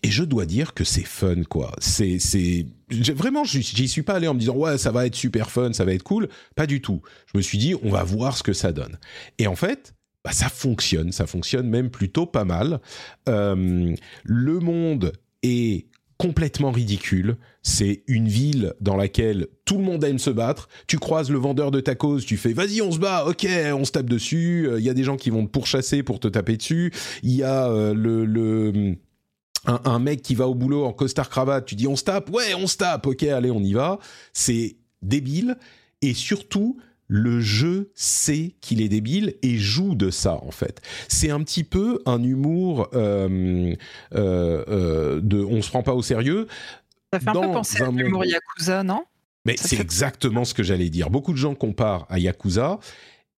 Et je dois dire que c'est fun, quoi. C'est, c'est, vraiment, j'y suis pas allé en me disant ouais, ça va être super fun, ça va être cool. Pas du tout. Je me suis dit, on va voir ce que ça donne. Et en fait, bah, ça fonctionne, ça fonctionne même plutôt pas mal. Euh, le monde est complètement ridicule. C'est une ville dans laquelle tout le monde aime se battre. Tu croises le vendeur de tacos, tu fais vas-y on se bat, ok, on se tape dessus. Il y a des gens qui vont te pourchasser pour te taper dessus. Il y a euh, le, le un, un, mec qui va au boulot en costard cravate, tu dis on se tape, ouais on se tape, ok allez on y va, c'est débile et surtout le jeu sait qu'il est débile et joue de ça en fait. C'est un petit peu un humour euh, euh, euh, de on se prend pas au sérieux. Ça fait un peu penser à l'humour Yakuza, non? Mais c'est fait... exactement ce que j'allais dire. Beaucoup de gens comparent à Yakuza.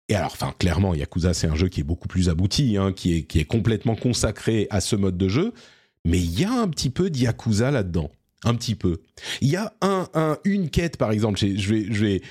Et alors, enfin, clairement, Yakuza, c'est un jeu qui est beaucoup plus abouti, hein, qui, est, qui est complètement consacré à ce mode de jeu mais il y a un petit peu d'Yakuza là-dedans. Un petit peu. Il y a un, un, une quête, par exemple. Je vais, je vais,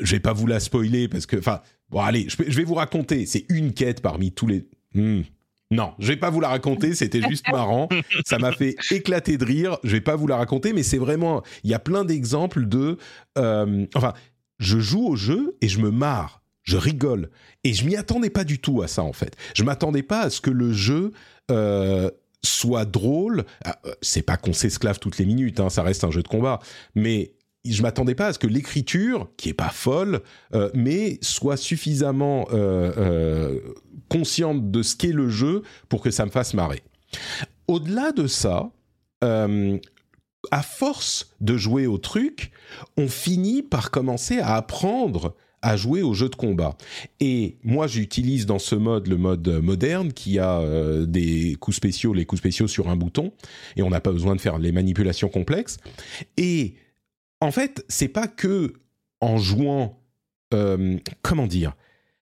je vais pas vous la spoiler parce que, enfin, bon, allez, je, vais vous raconter. C'est une quête parmi tous les. Hmm. Non, je vais pas vous la raconter. C'était juste marrant. Ça m'a fait éclater de rire. Je vais pas vous la raconter, mais c'est vraiment. Il y a plein d'exemples de. Euh, enfin, je joue au jeu et je me marre je rigole. Et je m'y attendais pas du tout à ça en fait. Je m'attendais pas à ce que le jeu euh, soit drôle. Ah, euh, C'est pas qu'on s'esclave toutes les minutes, hein, ça reste un jeu de combat. Mais je m'attendais pas à ce que l'écriture, qui est pas folle, euh, mais soit suffisamment euh, consciente de ce qu'est le jeu pour que ça me fasse marrer. Au-delà de ça, à force de jouer au truc, on finit par commencer à apprendre à jouer au jeu de combat. Et moi, j'utilise dans ce mode le mode moderne qui a euh, des coups spéciaux, les coups spéciaux sur un bouton, et on n'a pas besoin de faire les manipulations complexes. Et en fait, c'est pas que en jouant, euh, comment dire,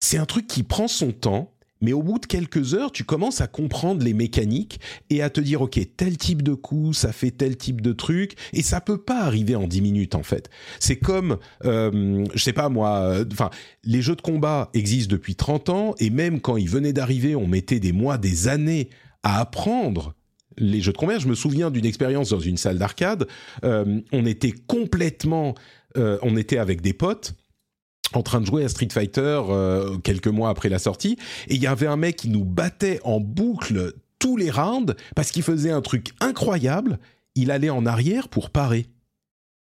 c'est un truc qui prend son temps. Mais au bout de quelques heures, tu commences à comprendre les mécaniques et à te dire, OK, tel type de coup, ça fait tel type de truc, et ça peut pas arriver en 10 minutes, en fait. C'est comme, euh, je sais pas moi, euh, enfin, les jeux de combat existent depuis 30 ans, et même quand ils venaient d'arriver, on mettait des mois, des années à apprendre les jeux de combat. Je me souviens d'une expérience dans une salle d'arcade. Euh, on était complètement, on était avec des potes en train de jouer à Street Fighter euh, quelques mois après la sortie, et il y avait un mec qui nous battait en boucle tous les rounds parce qu'il faisait un truc incroyable. Il allait en arrière pour parer.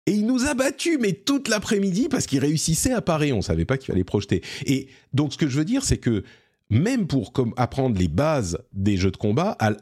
Et il nous a battus, mais toute l'après-midi, parce qu'il réussissait à parer. On savait pas qu'il fallait projeter. Et donc, ce que je veux dire, c'est que même pour apprendre les bases des jeux de combat, à,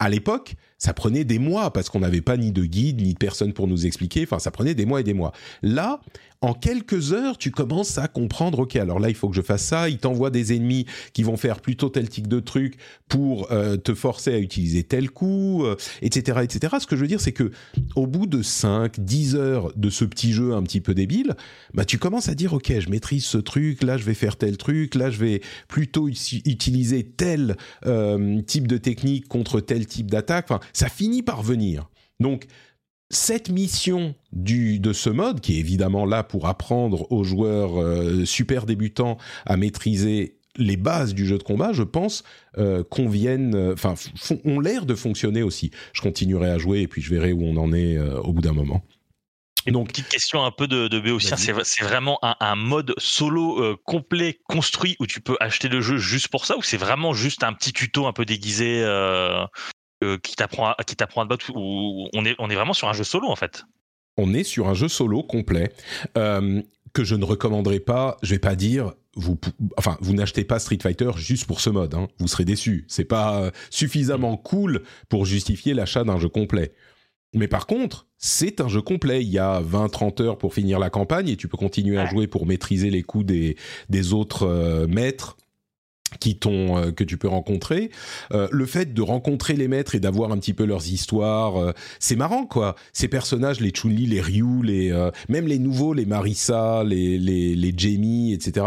à l'époque, ça prenait des mois parce qu'on n'avait pas ni de guide ni de personne pour nous expliquer. Enfin, ça prenait des mois et des mois. Là, en quelques heures, tu commences à comprendre. Ok, alors là, il faut que je fasse ça. Il t'envoie des ennemis qui vont faire plutôt tel type de truc pour euh, te forcer à utiliser tel coup, euh, etc., etc. Ce que je veux dire, c'est que au bout de 5, 10 heures de ce petit jeu un petit peu débile, bah tu commences à dire ok, je maîtrise ce truc. Là, je vais faire tel truc. Là, je vais plutôt utiliser tel euh, type de technique contre tel type d'attaque. Enfin, ça finit par venir. Donc, cette mission du, de ce mode, qui est évidemment là pour apprendre aux joueurs euh, super débutants à maîtriser les bases du jeu de combat, je pense, euh, conviennent, euh, enfin, font- ont l'air de fonctionner aussi. Je continuerai à jouer et puis je verrai où on en est euh, au bout d'un moment. Donc, Petite question un peu de, de Béotien, c'est vraiment un, un mode solo euh, complet construit où tu peux acheter le jeu juste pour ça ou c'est vraiment juste un petit tuto un peu déguisé euh, euh, qui t'apprend à, qui t'apprend à te battre ou on est, on est vraiment sur un jeu solo en fait on est sur un jeu solo complet euh, que je ne recommanderais pas. Je vais pas dire vous, enfin, vous n'achetez pas Street Fighter juste pour ce mode. Hein, vous serez déçus. C'est pas euh, suffisamment cool pour justifier l'achat d'un jeu complet. Mais par contre, c'est un jeu complet. Il y a 20-30 heures pour finir la campagne et tu peux continuer à jouer pour maîtriser les coups des, des autres euh, maîtres qui t'ont euh, que tu peux rencontrer. Euh, le fait de rencontrer les maîtres et d'avoir un petit peu leurs histoires euh, c'est marrant quoi. Ces personnages les Chun-Li les Ryu les euh, même les nouveaux les Marissa les les les Jamie etc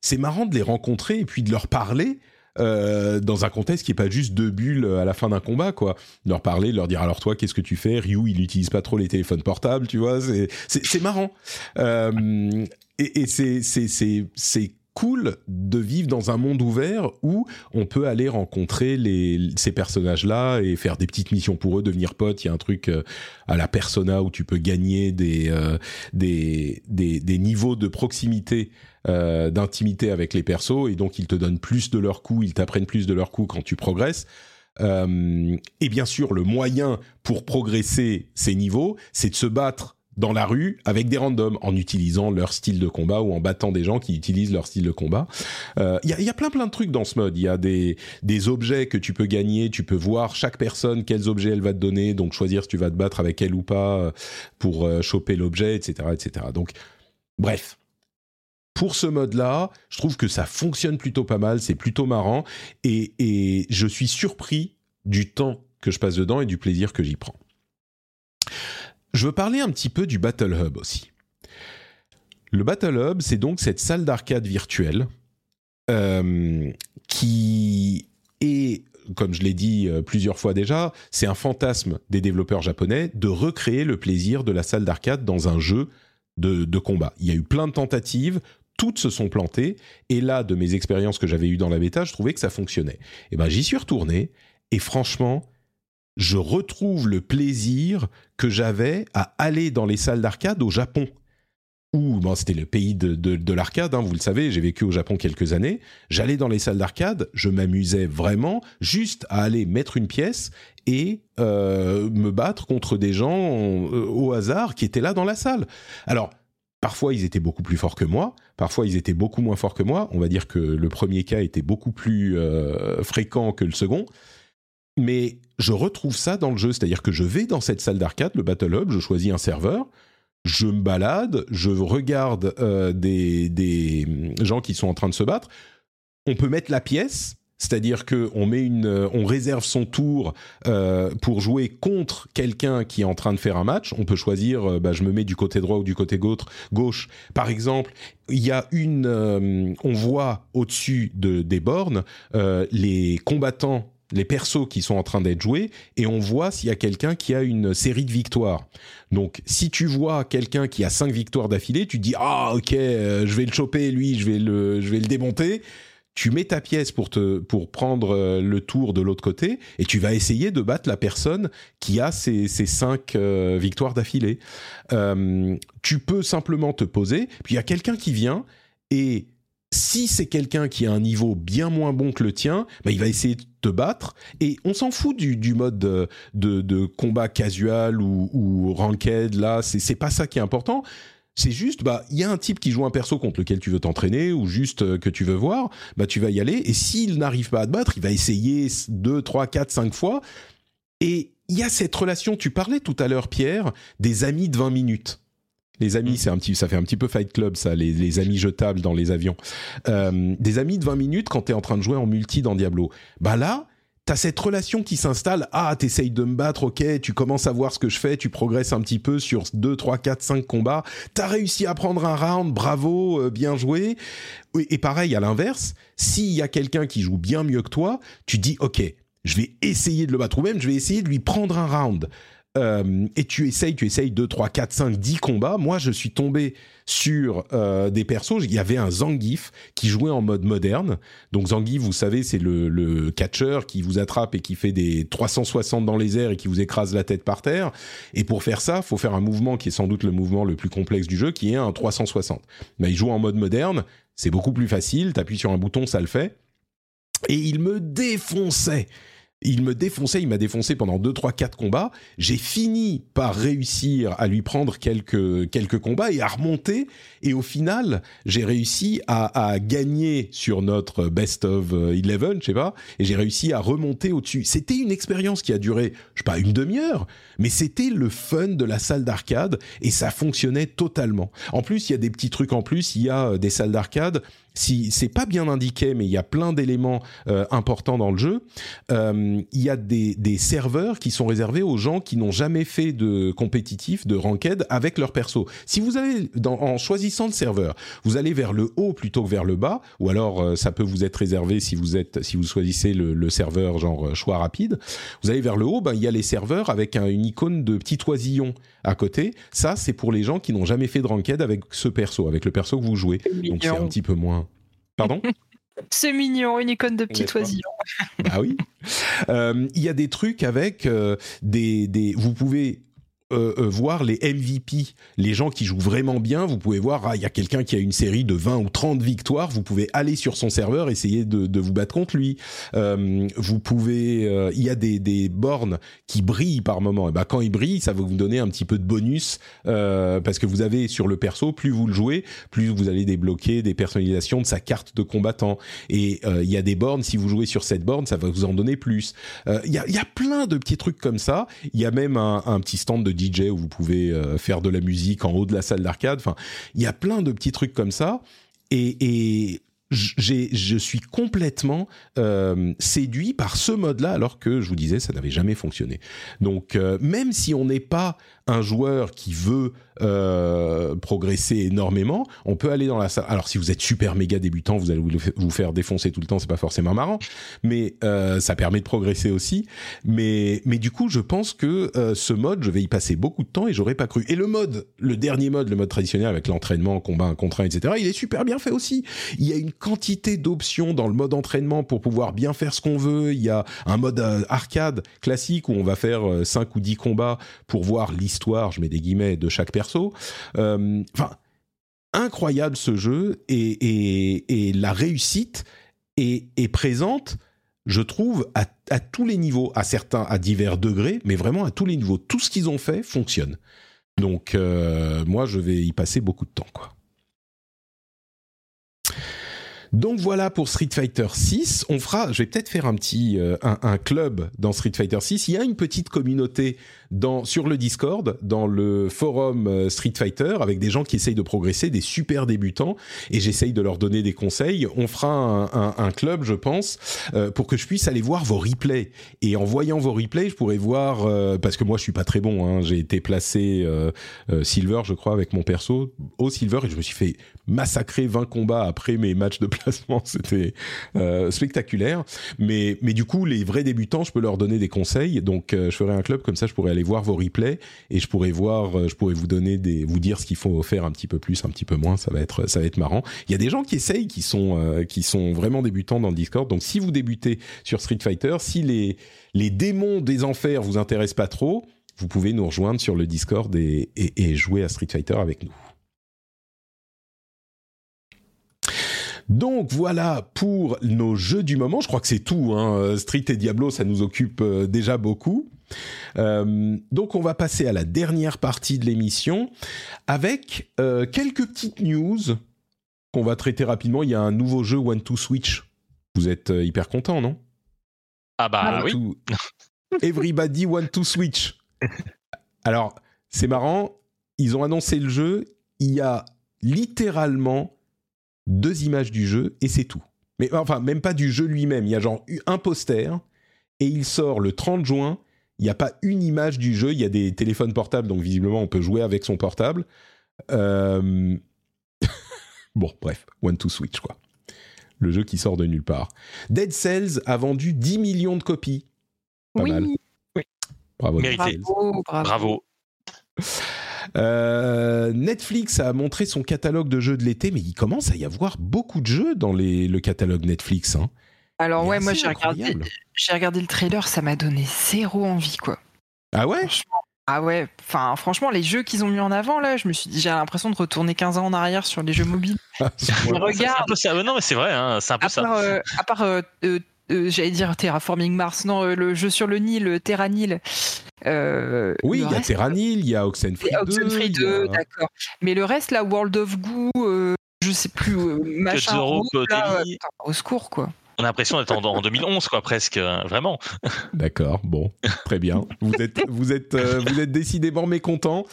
c'est marrant de les rencontrer et puis de leur parler euh, dans un contexte qui est pas juste deux bulles à la fin d'un combat quoi. De leur parler de leur dire alors toi qu'est-ce que tu fais? Ryu il utilise pas trop les téléphones portables tu vois c'est c'est marrant. Euh, et, et c'est c'est c'est cool de vivre dans un monde ouvert où on peut aller rencontrer les, ces personnages-là et faire des petites missions pour eux, devenir potes. Il y a un truc euh, à la Persona où tu peux gagner des, euh, des, des, des niveaux de proximité, euh, d'intimité avec les persos, et donc ils te donnent plus de leurs coups, ils t'apprennent plus de leurs coups quand tu progresses. Euh, et bien sûr, le moyen pour progresser ces niveaux, c'est de se battre dans la rue avec des randoms en utilisant leur style de combat ou en battant des gens qui utilisent leur style de combat. Euh, Il y, a, y a plein plein de trucs dans ce mode. Il y a des, des objets que tu peux gagner. Tu peux voir chaque personne quels objets elle va te donner, donc choisir si tu vas te battre avec elle ou pas euh, pour euh, choper l'objet, etc., etc. Donc, bref. Pour ce mode-là, je trouve que ça fonctionne plutôt pas mal, c'est plutôt marrant, et, et je suis surpris du temps que je passe dedans et du plaisir que j'y prends. Je veux parler un petit peu du Battle Hub aussi. Le Battle Hub, c'est donc cette salle d'arcade virtuelle euh, qui est, comme je l'ai dit euh, plusieurs fois déjà, c'est un fantasme des développeurs japonais de recréer le plaisir de la salle d'arcade dans un jeu de, combat. Il y a eu plein de tentatives, toutes se sont plantées, et là, de mes expériences que j'avais eues dans la bêta, je trouvais que ça fonctionnait. Et ben, j'y suis retourné, et franchement, je retrouve le plaisir que j'avais à aller dans les salles d'arcade au Japon. où bon, c'était le pays de, de, de l'arcade, hein, vous le savez, j'ai vécu au Japon quelques années, j'allais dans les salles d'arcade, je m'amusais vraiment juste à aller mettre une pièce et euh, me battre contre des gens euh, au hasard qui étaient là dans la salle. Alors, parfois ils étaient beaucoup plus forts que moi, parfois ils étaient beaucoup moins forts que moi, on va dire que le premier cas était beaucoup plus euh, fréquent que le second, mais je retrouve ça dans le jeu, c'est-à-dire que je vais dans cette salle d'arcade, le Battle Hub, je choisis un serveur, je me balade, je regarde euh, des, des gens qui sont en train de se battre. On peut mettre la pièce, c'est-à-dire que on met une, euh, on réserve son tour euh, pour jouer contre quelqu'un qui est en train de faire un match. On peut choisir, bah, je me mets du côté droit ou du côté gauche. Par exemple, il y a une, on voit au-dessus de, des bornes les combattants les persos qui sont en train d'être joués et on voit s'il y a quelqu'un qui a une série de victoires. Donc si tu vois quelqu'un qui a cinq victoires d'affilée, tu te dis ah ok euh, je vais le choper lui, je vais le je vais le démonter. Tu mets ta pièce pour te pour prendre euh, le tour de l'autre côté et tu vas essayer de battre la personne qui a ces, ces cinq euh, victoires d'affilée. Tu peux simplement te poser, puis il y a quelqu'un qui vient et si c'est quelqu'un qui a un niveau bien moins bon que le tien, bah, il va essayer de te battre. Et on s'en fout du, mode de, combat casual ou, ou ranked. Là, c'est pas ça qui est important. C'est juste, bah, il y a un type qui joue un perso contre lequel tu veux t'entraîner ou juste euh, que tu veux voir, bah, tu vas y aller. Et s'il n'arrive pas à te battre, il va essayer deux, trois, quatre, cinq fois. Et il y a cette relation. Tu parlais tout à l'heure, Pierre, des amis de 20 minutes. Les amis, c'est un petit, ça fait un petit peu Fight Club, ça, les, les amis jetables dans les avions. Euh, des amis de 20 minutes quand t'es en train de jouer en multi dans Diablo. Bah là, t'as cette relation qui s'installe. Ah, t'essayes de me battre, ok, tu commences à voir ce que je fais, tu progresses un petit peu sur 2, 3, 4, 5 combats. T'as réussi à prendre un round, bravo, euh, bien joué. Et pareil, à l'inverse, s'il y a quelqu'un qui joue bien mieux que toi, tu dis, ok, je vais essayer de le battre, ou même je vais essayer de lui prendre un round. Euh, et tu essayes, tu essayes 2, 3, 4, 5, 10 combats. Moi, je suis tombé sur euh, des persos. Il y avait un Zangief qui jouait en mode moderne. Donc Zangief, vous savez, c'est le, catcheur qui vous attrape et qui fait des 360 dans les airs et qui vous écrase la tête par terre. Et pour faire ça, faut faire un mouvement qui est sans doute le mouvement le plus complexe du jeu, qui est un 360. Mais il joue en mode moderne. C'est beaucoup plus facile. T'appuies sur un bouton, ça le fait. Et il me défonçait il me défonçait, il m'a défoncé pendant 2, 3, 4 combats. J'ai fini par réussir à lui prendre quelques, combats et à remonter. Et au final, j'ai réussi à, à, gagner sur notre best of 11, je sais pas. Et j'ai réussi à remonter au-dessus. C'était une expérience qui a duré, je sais pas, une demi-heure. Mais c'était le fun de la salle d'arcade et ça fonctionnait totalement. En plus, il y a des petits trucs en plus. Il y a des salles d'arcade si c'est pas bien indiqué, mais il y a plein d'éléments euh, importants dans le jeu. Euh, il y a des, serveurs qui sont réservés aux gens qui n'ont jamais fait de compétitif, de ranked avec leur perso. Si vous allez en choisissant le serveur, vous allez vers le haut plutôt que vers le bas, ou alors euh, ça peut vous être réservé si vous êtes si vous choisissez le, serveur genre euh, choix rapide. Vous allez vers le haut, ben il y a les serveurs avec un, une icône de petit oisillon à côté. Ça c'est pour les gens qui n'ont jamais fait de ranked avec ce perso, avec le perso que vous jouez. Donc c'est un petit peu moins Pardon? C'est mignon, une icône de petit oisillon. ah oui. Euh, il y a des trucs avec euh, des, des. Vous pouvez euh, euh, voir les MVP, les gens qui jouent vraiment bien. Vous pouvez voir, ah, il y a quelqu'un qui a une série de 20 ou 30 victoires. Vous pouvez aller sur son serveur, essayer de, de vous battre contre lui. Euh, vous pouvez, euh, il y a des, des bornes qui brillent par moment. Et ben quand ils brillent, ça va vous donner un petit peu de bonus euh, parce que vous avez sur le perso, plus vous le jouez, plus vous allez débloquer des personnalisations de sa carte de combattant. Et il y a des bornes, si vous jouez sur cette borne, ça va vous en donner plus. Il y a, y, a, plein de petits trucs comme ça. Il y a même un, un petit stand de DJ où vous pouvez euh, faire de la musique en haut de la salle d'arcade. Enfin, il y a plein de petits trucs comme ça. Et, je suis complètement euh, séduit par ce mode-là, alors que je vous disais, ça n'avait jamais fonctionné. Donc, euh, même si on n'est pas un joueur qui veut euh, progresser énormément, on peut aller dans la salle. Alors si vous êtes super méga débutant, vous allez vous faire défoncer tout le temps, c'est pas forcément marrant, mais euh, ça permet de progresser aussi. Mais mais du coup, je pense que euh, ce mode, je vais y passer beaucoup de temps et j'aurais pas cru. Et le mode, le dernier mode, le mode traditionnel avec l'entraînement, combat, un contre un, etc. Il est super bien fait aussi. Il y a une quantité d'options dans le mode entraînement pour pouvoir bien faire ce qu'on veut. Il y a un mode arcade classique où on va faire 5 ou 10 combats pour voir l'histoire, je mets des guillemets, de chaque perso. Euh, enfin, incroyable ce jeu et, et, la réussite est, présente, je trouve, à, tous les niveaux, à certains, à divers degrés, mais vraiment à tous les niveaux. Tout ce qu'ils ont fait fonctionne. Donc, euh, moi, je vais y passer beaucoup de temps, quoi. Donc voilà pour Street Fighter 6. On fera, je vais peut-être faire un petit euh, un, club dans Street Fighter 6. Il y a une petite communauté dans sur le Discord, dans le forum euh, Street Fighter, avec des gens qui essayent de progresser, des super débutants, et j'essaye de leur donner des conseils. On fera un, un, un club, je pense, euh, pour que je puisse aller voir vos replays. Et en voyant vos replays, je pourrais voir euh, parce que moi je suis pas très bon. Hein, J'ai été placé euh, euh, silver, je crois, avec mon perso au silver, et je me suis fait massacrer 20 combats après mes matchs de placement. C'était euh, spectaculaire. Mais, mais du coup, les vrais débutants, je peux leur donner des conseils. Donc, je ferai un club comme ça, je pourrais aller voir vos replays et je pourrais voir, euh, je pourrais vous donner des, vous dire ce qu'il faut faire un petit peu plus, un petit peu moins. Ça va être, ça va être marrant. Il y a des gens qui essayent, qui sont, euh, qui sont vraiment débutants dans le Discord. Donc, si vous débutez sur Street Fighter, si les, les démons des enfers vous intéressent pas trop, vous pouvez nous rejoindre sur le Discord et, jouer à Street Fighter avec nous. Donc voilà pour nos jeux du moment. Je crois que c'est tout. Hein. Street et Diablo, ça nous occupe euh, déjà beaucoup. Euh, donc on va passer à la dernière partie de l'émission avec euh, quelques petites news qu'on va traiter rapidement. Il y a un nouveau jeu One to Switch. Vous êtes euh, hyper content, non? Ah bah oui. Everybody Want to Switch. Alors c'est marrant. Ils ont annoncé le jeu. Il y a littéralement deux images du jeu et c'est tout. Mais enfin, même pas du jeu lui-même. Il y a genre un poster et il sort le 30 juin. Il n'y a pas une image du jeu. Il y a des téléphones portables, donc visiblement on peut jouer avec son portable. Euh... bon, bref, One to Switch quoi. Le jeu qui sort de nulle part. Dead Cells a vendu 10 millions de copies. Pas oui. mal. Oui. Bravo. Mérité. Bravo. Euh, Netflix a montré son catalogue de jeux de l'été, mais il commence à y avoir beaucoup de jeux dans les, le catalogue Netflix. Hein. Alors ouais, moi j'ai regardé, j'ai regardé le trailer, ça m'a donné zéro envie quoi. Ah ouais? Franchement, ah ouais, enfin franchement les jeux qu'ils ont mis en avant là, je me suis dit j'ai l'impression de retourner 15 ans en arrière sur les jeux mobiles. C'est un Regarde, peu ça. Non, mais c'est vrai, hein, c'est un peu à ça. part, euh, à part euh, euh, euh, j'allais dire Terraforming Mars, non euh, le jeu sur le Nil, Terra Nil. Euh, Oui, il y a reste, Terranil, il y a Oxenfree 2. Oxenfree il y 2, a- d'accord. Mais le reste là, World of Goo, euh, je sais plus, euh, machin. Là, euh, au secours quoi. On a l'impression d'être en, en 2011, quoi, presque. euh, Vraiment. D'accord, bon, très bien. Vous êtes, vous êtes, euh, vous êtes décidément mécontent.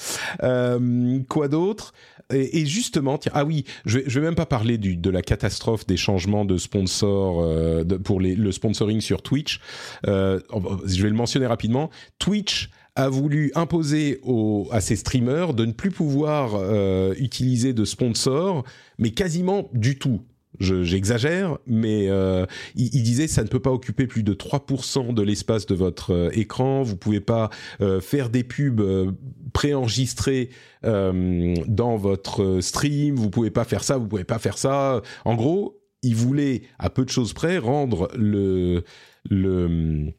Euh, quoi d'autre? Et, justement, tiens, ah oui, je vais, vais même pas parler de la catastrophe des changements de sponsor pour le sponsoring sur Twitch. Je vais le mentionner rapidement. Twitch a voulu imposer à ses streamers de ne plus pouvoir utiliser de sponsors, mais quasiment du tout. Je- J'exagère, mais euh, il, il disait ça ne peut pas occuper plus de 3% de l'espace de votre euh, écran. Vous pouvez pas euh, faire des pubs préenregistrées dans votre stream. Vous pouvez pas faire ça. Vous pouvez pas faire ça. En gros, il voulait à peu de choses près rendre le le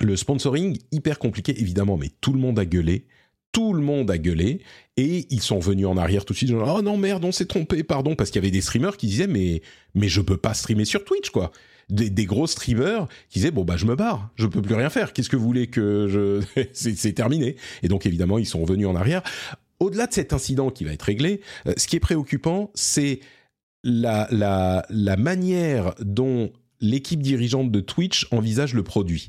le sponsoring hyper compliqué évidemment, mais tout le monde a gueulé. Tout le monde a gueulé et ils sont venus en arrière tout de suite. Oh non merde, on s'est trompé, pardon, parce qu'il y avait des streamers qui disaient mais mais je peux pas streamer sur Twitch quoi. Des, des gros streamers qui disaient bon bah je me barre, je peux plus rien faire. Qu'est-ce que vous voulez que je c'est c'est terminé. Et donc évidemment ils sont revenus en arrière. Au-delà de cet incident qui va être réglé, euh, ce qui est préoccupant, c'est la, la, la manière dont l'équipe dirigeante de Twitch envisage le produit.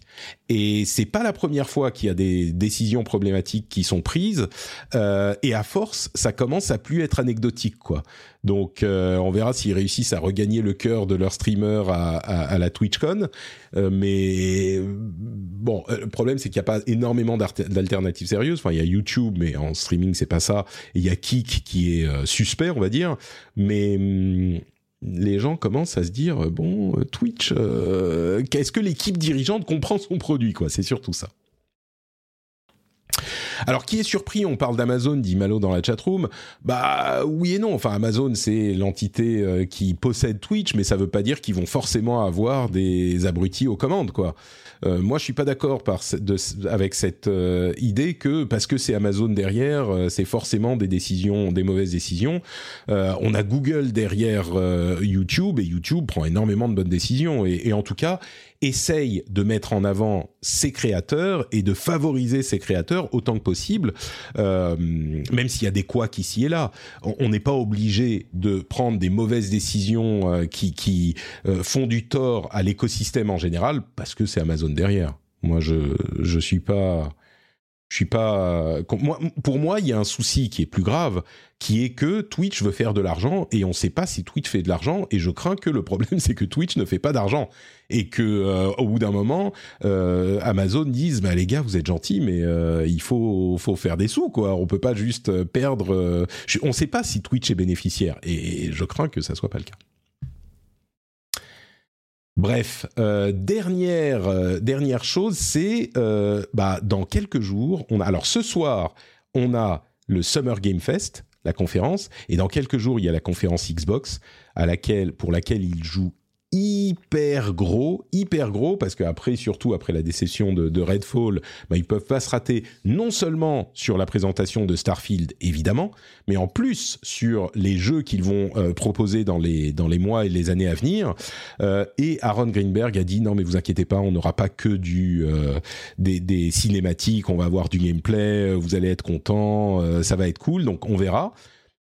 Et c'est pas la première fois qu'il y a des décisions problématiques qui sont prises. Euh, et à force, ça commence à plus être anecdotique, quoi. Donc, euh, on verra s'ils réussissent à regagner le cœur de leurs streamers à, à, à la TwitchCon. Euh, mais bon, euh, le problème c'est qu'il n'y a pas énormément d'alter- d'alternatives sérieuses. Enfin, il y a YouTube, mais en streaming c'est pas ça. Il y a Kik qui est euh, suspect, on va dire. Mais hum, les gens commencent à se dire euh, bon, euh, Twitch, euh, qu'est-ce que l'équipe dirigeante comprend son produit, quoi C'est surtout ça. Alors, qui est surpris On parle d'Amazon, dit Malo dans la chatroom. Bah oui et non. Enfin, Amazon, c'est l'entité euh, qui possède Twitch, mais ça veut pas dire qu'ils vont forcément avoir des abrutis aux commandes, quoi. Euh, moi, je suis pas d'accord avec cette euh, idée que parce que c'est Amazon derrière, euh, c'est forcément des décisions, des mauvaises décisions. on a Google derrière YouTube et YouTube prend énormément de bonnes décisions. Et, et en tout cas, essaye de mettre en avant ses créateurs et de favoriser ses créateurs autant que possible, euh, même s'il y a des couacs ici et là. On n'est pas obligé de prendre des mauvaises décisions euh, qui, qui euh, font du tort à l'écosystème en général parce que c'est Amazon derrière. Moi, je je suis pas je suis pas. pour moi, il y a un souci qui est plus grave, qui est que Twitch veut faire de l'argent et on ne sait pas si Twitch fait de l'argent. Et je crains que le problème, c'est que Twitch ne fait pas d'argent et que euh, au bout d'un moment, euh, Amazon dise bah les gars, vous êtes gentils, mais euh, il faut faut faire des sous quoi. On peut pas juste perdre. on ne sait pas si Twitch est bénéficiaire et je crains que ça soit pas le cas. Bref, euh, dernière euh, dernière chose, c'est euh, bah dans quelques jours, on a alors ce soir, on a le Summer Game Fest, la conférence, et dans quelques jours, il y a la conférence Xbox à laquelle pour laquelle il joue hyper gros, hyper gros, parce qu'après, surtout après la déception de, Redfall, bah, ils peuvent pas se rater non seulement sur la présentation de Starfield, évidemment, mais en plus sur les jeux qu'ils vont euh, proposer dans les, dans les mois et les années à venir. Euh, et Aaron Greenberg a dit, non mais vous inquiétez pas, on n'aura pas que du, euh, des, des, cinématiques, on va avoir du gameplay, vous allez être content, ça va être cool, donc on verra.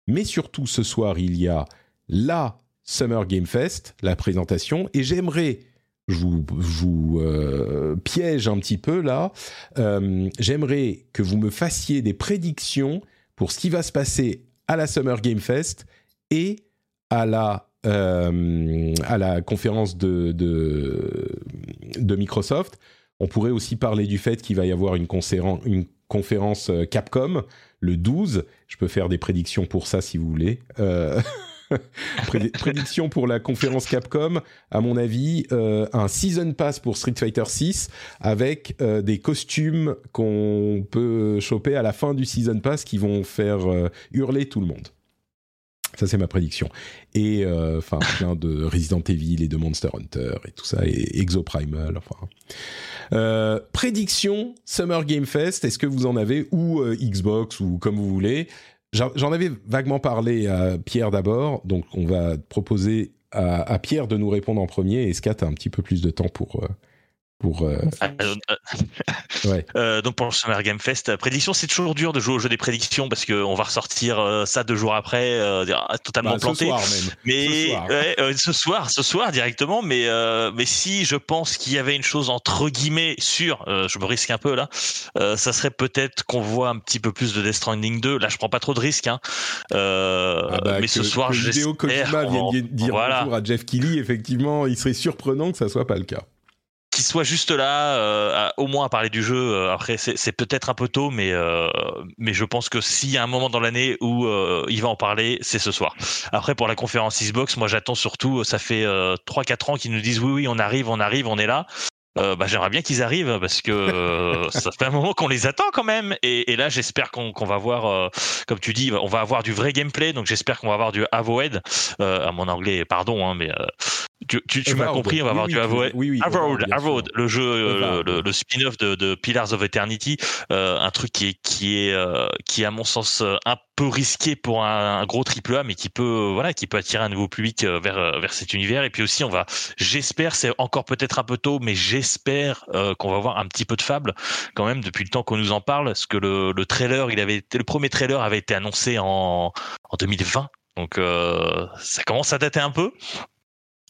Mais surtout, ce soir, il y a la Summer Game Fest, la présentation, et j'aimerais, je vous, euh, piège un petit peu là, euh, j'aimerais que vous me fassiez des prédictions pour ce qui va se passer à la Summer Game Fest et à la, euh, à la conférence de, de, Microsoft. On pourrait aussi parler du fait qu'il va y avoir une, une conférence Capcom le 12. Je peux faire des prédictions pour ça si vous voulez. Prédiction pour la conférence Capcom, à mon avis, euh, un season pass pour Street Fighter 6 avec euh, des costumes qu'on peut choper à la fin du season pass qui vont faire euh, hurler tout le monde. Ça, c'est ma prédiction. Et enfin, plein de Resident Evil et de Monster Hunter et tout ça, et Exoprimal, enfin. prédiction Summer Game Fest, est-ce que vous en avez ou Xbox ou comme vous voulez? J'en avais vaguement parlé à Pierre d'abord, donc on va proposer à, Pierre de nous répondre en premier et Scat a un petit peu plus de temps pour, euh, pour euh, ah, euh, ouais. euh, donc pour le Summer Game Fest prédiction c'est toujours dur de jouer au jeu des prédictions parce qu'on va ressortir euh, ça deux jours après ah, totalement bah, planté ce soir même. mais ce soir, ouais, ce soir ce soir directement mais mais si je pense qu'il y avait une chose entre guillemets sûre je me risque un peu là ça serait peut-être qu'on voit un petit peu plus de Death Stranding 2 là je prends pas trop de risques hein. ah bah, mais ce soir je Kojima vient dire voilà. bonjour à Jeff Keighley effectivement il serait surprenant que ça soit pas le cas qu'il soit juste là, euh, au moins à parler du jeu. Euh, après, c'est peut-être un peu tôt, mais euh, mais je pense que s'il y a un moment dans l'année où il va en parler, c'est ce soir. Après, pour la conférence Xbox, moi j'attends surtout. Ça fait 3-4 ans qu'ils nous disent oui, oui, on arrive, on arrive, on est là. Euh, bah, j'aimerais bien qu'ils arrivent parce que euh, ça fait un moment qu'on les attend quand même. Et, et là, j'espère qu'on va voir, euh, comme tu dis, on va avoir du vrai gameplay. Donc j'espère qu'on va avoir du Avoid. à mon anglais, pardon, hein, mais tu, tu, tu m'as compris. On va avoir du Avoid. Oui, oui, Avoid, le jeu, le, le spin-off de, de, Pillars of Eternity, un truc qui est qui est qui est à mon sens un peu risqué pour un, gros triple A, mais qui peut voilà, qui peut attirer un nouveau public vers vers cet univers. Et puis aussi, on va, j'espère, c'est encore peut-être un peu tôt, mais j'espère euh, qu'on va voir un petit peu de fable quand même depuis le temps qu'on nous en parle, parce que le, le trailer, il avait été, le premier trailer avait été annoncé en, en 2020. Donc euh, ça commence à dater un peu.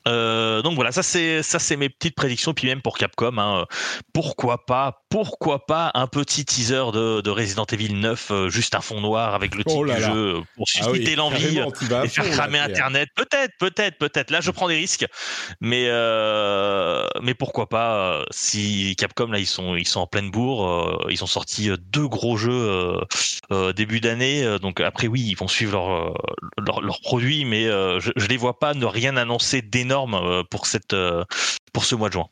Euh, donc voilà, ça c'est ça c'est mes petites prédictions. Puis même pour Capcom, hein, pourquoi pas, pourquoi pas un petit teaser de, de Resident Evil 9, euh, juste un fond noir avec le titre oh du jeu pour ah susciter l'envie et faire cramer Internet. Peut-être, peut-être, peut-être. Là, je prends des risques, mais euh, mais pourquoi pas euh, si Capcom là ils sont ils sont en pleine bourre, euh, ils ont sorti deux gros jeux début d'année. donc après oui, ils vont suivre leurs leur, leur produits, mais je, je les vois pas ne rien annoncer d'énorme pour, cette, pour ce mois de juin.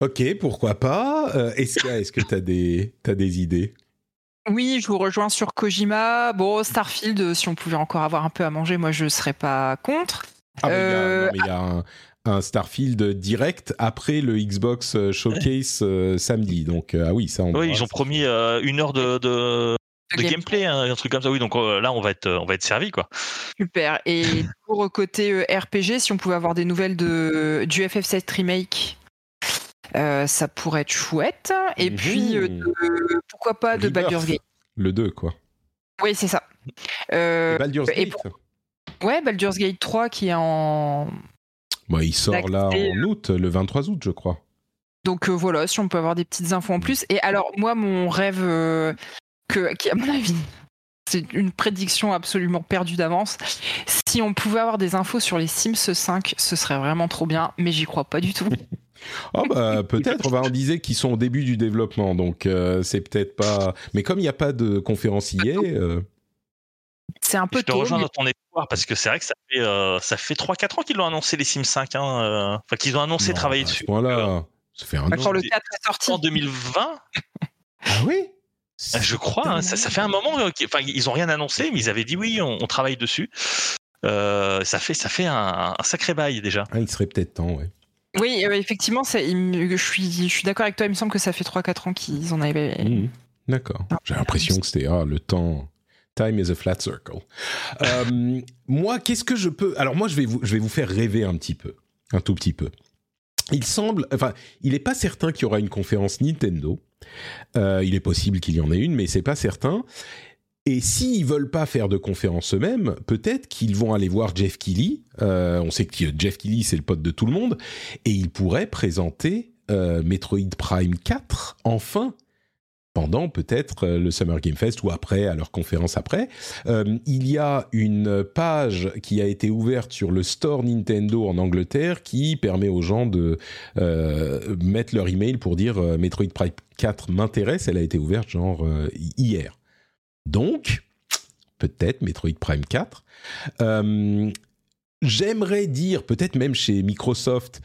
Ok, pourquoi pas euh, Est-ce que que t'as des t'as des idées? Oui, je vous rejoins sur Kojima. Bon, Starfield, euh, si on pouvait encore avoir un peu à manger, moi je serais pas contre. Ah, mais il y a- Euh, non, mais il y a un, un Starfield direct après le Xbox euh, Showcase euh, samedi. Donc euh, ah oui, ça on. Oui, ils ont promis euh, une heure de, de, de game- gameplay, hein, un truc comme ça. Oui, donc euh, là, on va être, on va être servi, quoi. Super. Et pour côté euh, RPG, si on pouvait avoir des nouvelles de, du FF7 Remake, euh, ça pourrait être chouette. Et Mhm. puis, euh, de- pourquoi pas de Rebirth, Baldur's Gate Le 2 quoi. Oui, c'est ça. Euh, Baldur's et Gate. ouais, Baldur's Gate 3 qui est en. Bah, il sort là en août, le 23 août, je crois. Donc euh, voilà, si on peut avoir des petites infos en plus. Et alors, moi, mon rêve, euh, que, qui à mon avis, c'est une prédiction absolument perdue d'avance. Si on pouvait avoir des infos sur les Sims 5, ce serait vraiment trop bien, mais j'y crois pas du tout. Oh bah peut-être. On disait qu'ils sont au début du développement, donc euh, c'est peut-être pas. Mais comme il n'y a pas de conférencier, euh, C'est un peu Je te tôt. rejoins mais- dans ton espoir parce que c'est vrai que ça fait, euh, ça fait 3-4 ans qu'ils l'ont annoncé, les Sims 5. Hein, euh, Enfin, qu'ils ont annoncé non, travailler dessus. point-là, ça fait un Bah, an. Quand le 4 est sorti. En 2020, Ah oui? je crois, hein, ça, ça fait un moment. euh, qu'ils- Enfin, ils ont rien annoncé, mais ils avaient dit oui, on, on travaille dessus. Euh, ça fait, ça fait un, un sacré bail déjà. Ah, il serait peut-être temps, ouais. Oui, euh, effectivement, je suis, je suis d'accord avec toi. Il me semble que ça fait 3-4 ans qu'ils en avaient. Mhm. D'accord. J'ai l'impression que c'était ah, le temps. Time is a flat circle. Euh, moi, qu'est-ce que je peux Alors moi, je vais vous, je vais vous faire rêver un petit peu, un tout petit peu. Il semble, enfin, il n'est pas certain qu'il y aura une conférence Nintendo. Euh, il est possible qu'il y en ait une, mais c'est pas certain. Et s'ils veulent pas faire de conférence eux-mêmes, peut-être qu'ils vont aller voir Jeff Keighley. Euh, on sait que Jeff Keighley c'est le pote de tout le monde, et il pourrait présenter euh, Metroid Prime 4 enfin pendant peut-être euh, le Summer Game Fest ou après, à leur conférence après. Euh, il y a une page qui a été ouverte sur le store Nintendo en Angleterre qui permet aux gens de mettre leur email pour dire Metroid Prime 4 m'intéresse. Elle a été ouverte genre hier. Donc, peut-être Metroid Prime 4. Euh, J'aimerais dire, peut-être même chez Microsoft,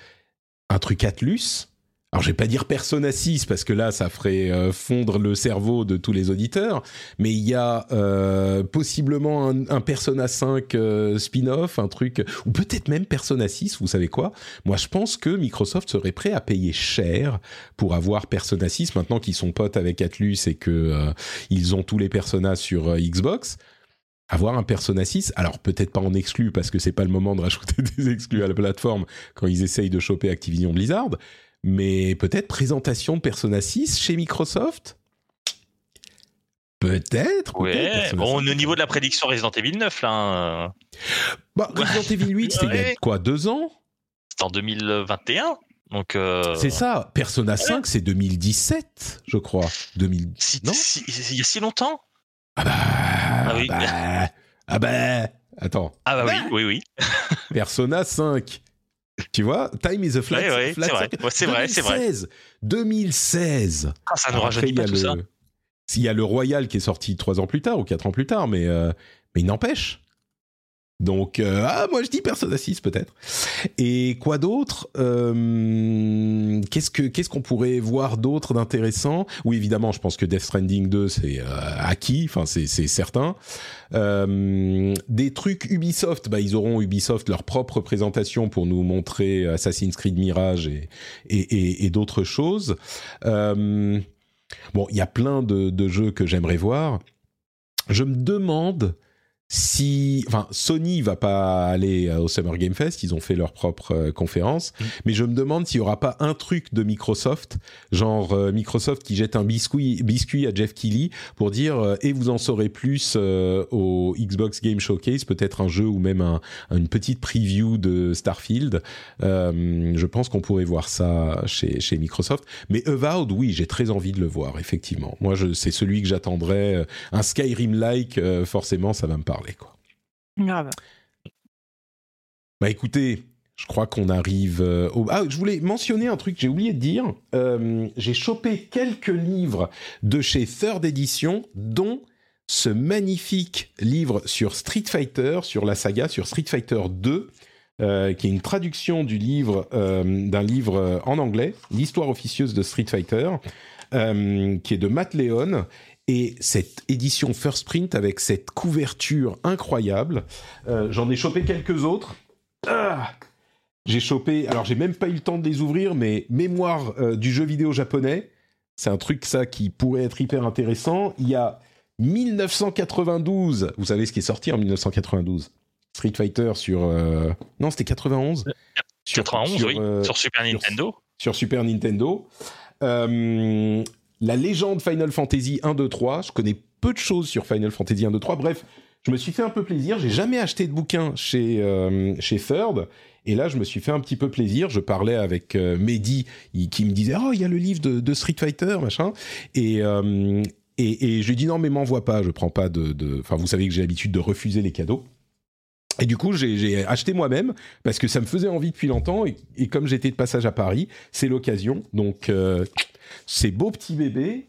un truc Atlus. Alors, je vais pas dire Persona 6 parce que là, ça ferait euh, fondre le cerveau de tous les auditeurs. Mais il y a euh, possiblement un, un Persona 5 euh, spin-off, un truc, ou peut-être même Persona 6. Vous savez quoi? Moi, je pense que Microsoft serait prêt à payer cher pour avoir Persona 6 maintenant qu'ils sont potes avec Atlus et que euh, ils ont tous les Persona sur Xbox avoir un Persona 6, alors peut-être pas en exclu parce que c'est pas le moment de rajouter des exclus à la plateforme quand ils essayent de choper Activision Blizzard, mais peut-être présentation de Persona 6 chez Microsoft? Peut-être. Ouais, bon, 6. au niveau de la prédiction Resident Evil 9, là, hein, Bah, Resident Evil 8, c'était il y a Ouais. quoi, deux ans? C'est en 2021. Donc, euh, C'est ça. Persona 5, c'est 2017, je crois. 2000... si- Non? si- il y a si longtemps? Ah bah... oui. bah, ah bah... Attends. Ah bah oui, oui, oui. Persona 5. Tu vois, Time is a flat, Ouais, ouais, flat c'est vrai. c'est vrai, vrai. 2016. 2016. Ah, ça nous rajeunit pas il tout a ça. le- S'il y a le Royal qui est sorti trois ans plus tard ou quatre ans plus tard, mais euh, mais il n'empêche. Donc euh, ah moi je dis Persona 6 peut-être. Et quoi d'autre Euh, Qu'est-ce que qu'est-ce qu'on pourrait voir d'autre d'intéressant? Oui évidemment je pense que Death Stranding 2 c'est euh, acquis, enfin c'est certain. Des trucs Ubisoft, bah ils auront Ubisoft leur propre présentation pour nous montrer Assassin's Creed Mirage et et, d'autres choses. Bon, il y a plein de jeux que j'aimerais voir. Je me demande si, enfin, Sony va pas aller euh, au Summer Game Fest, ils ont fait leur propre euh, conférence, mais je me demande s'il y aura pas un truc de Microsoft, genre euh, Microsoft qui jette un biscuit, biscuit à Jeff Keighley pour dire euh, et vous en saurez plus au Xbox Game Showcase, peut-être un jeu ou même un, une petite preview de Starfield. Je pense qu'on pourrait voir ça chez, chez Microsoft. Mais Avowed, oui, j'ai très envie de le voir, effectivement. Moi, c'est celui que j'attendrais. Un Skyrim-like, forcément, ça va me parler, quoi. Grave. Bah écoutez, je crois qu'on arrive euh, au... Ah, je voulais mentionner un truc, j'ai oublié de dire. Euh, j'ai chopé quelques livres de chez Third Edition, dont ce magnifique livre sur Street Fighter, sur la saga, sur Street Fighter 2, euh, qui est une traduction du livre euh, d'un livre en anglais, l'histoire officieuse de Street Fighter, qui est de Matt Leon. Et cette édition First Print avec cette couverture incroyable, euh, j'en ai chopé quelques autres. Ah j'ai chopé, alors j'ai même pas eu le temps de les ouvrir, mais Mémoire euh, du jeu vidéo japonais, c'est un truc ça qui pourrait être hyper intéressant. Il y a 1992, vous savez ce qui est sorti en 1992 Street Fighter sur... euh, Non, c'était 91 Sur- 91, sur, oui, sur Super Nintendo. sur Super Nintendo. Euh, la légende Final Fantasy 1, 2, 3. Je connais peu de choses sur Final Fantasy 1, 2, 3. Bref, je me suis fait un peu plaisir. J'ai jamais acheté de bouquin chez, euh, chez Third. Et là, je me suis fait un petit peu plaisir. Je parlais avec euh, Mehdi, qui me disait Oh, il y a le livre de, Street Fighter, machin. Et. euh, et, et je lui dit non mais m'envoie pas, je prends pas de- Enfin vous savez que j'ai l'habitude de refuser les cadeaux. Et du coup, j'ai acheté moi-même parce que ça me faisait envie depuis longtemps. Et, et comme j'étais de passage à Paris, c'est l'occasion. Donc, euh, ces beaux petits bébés.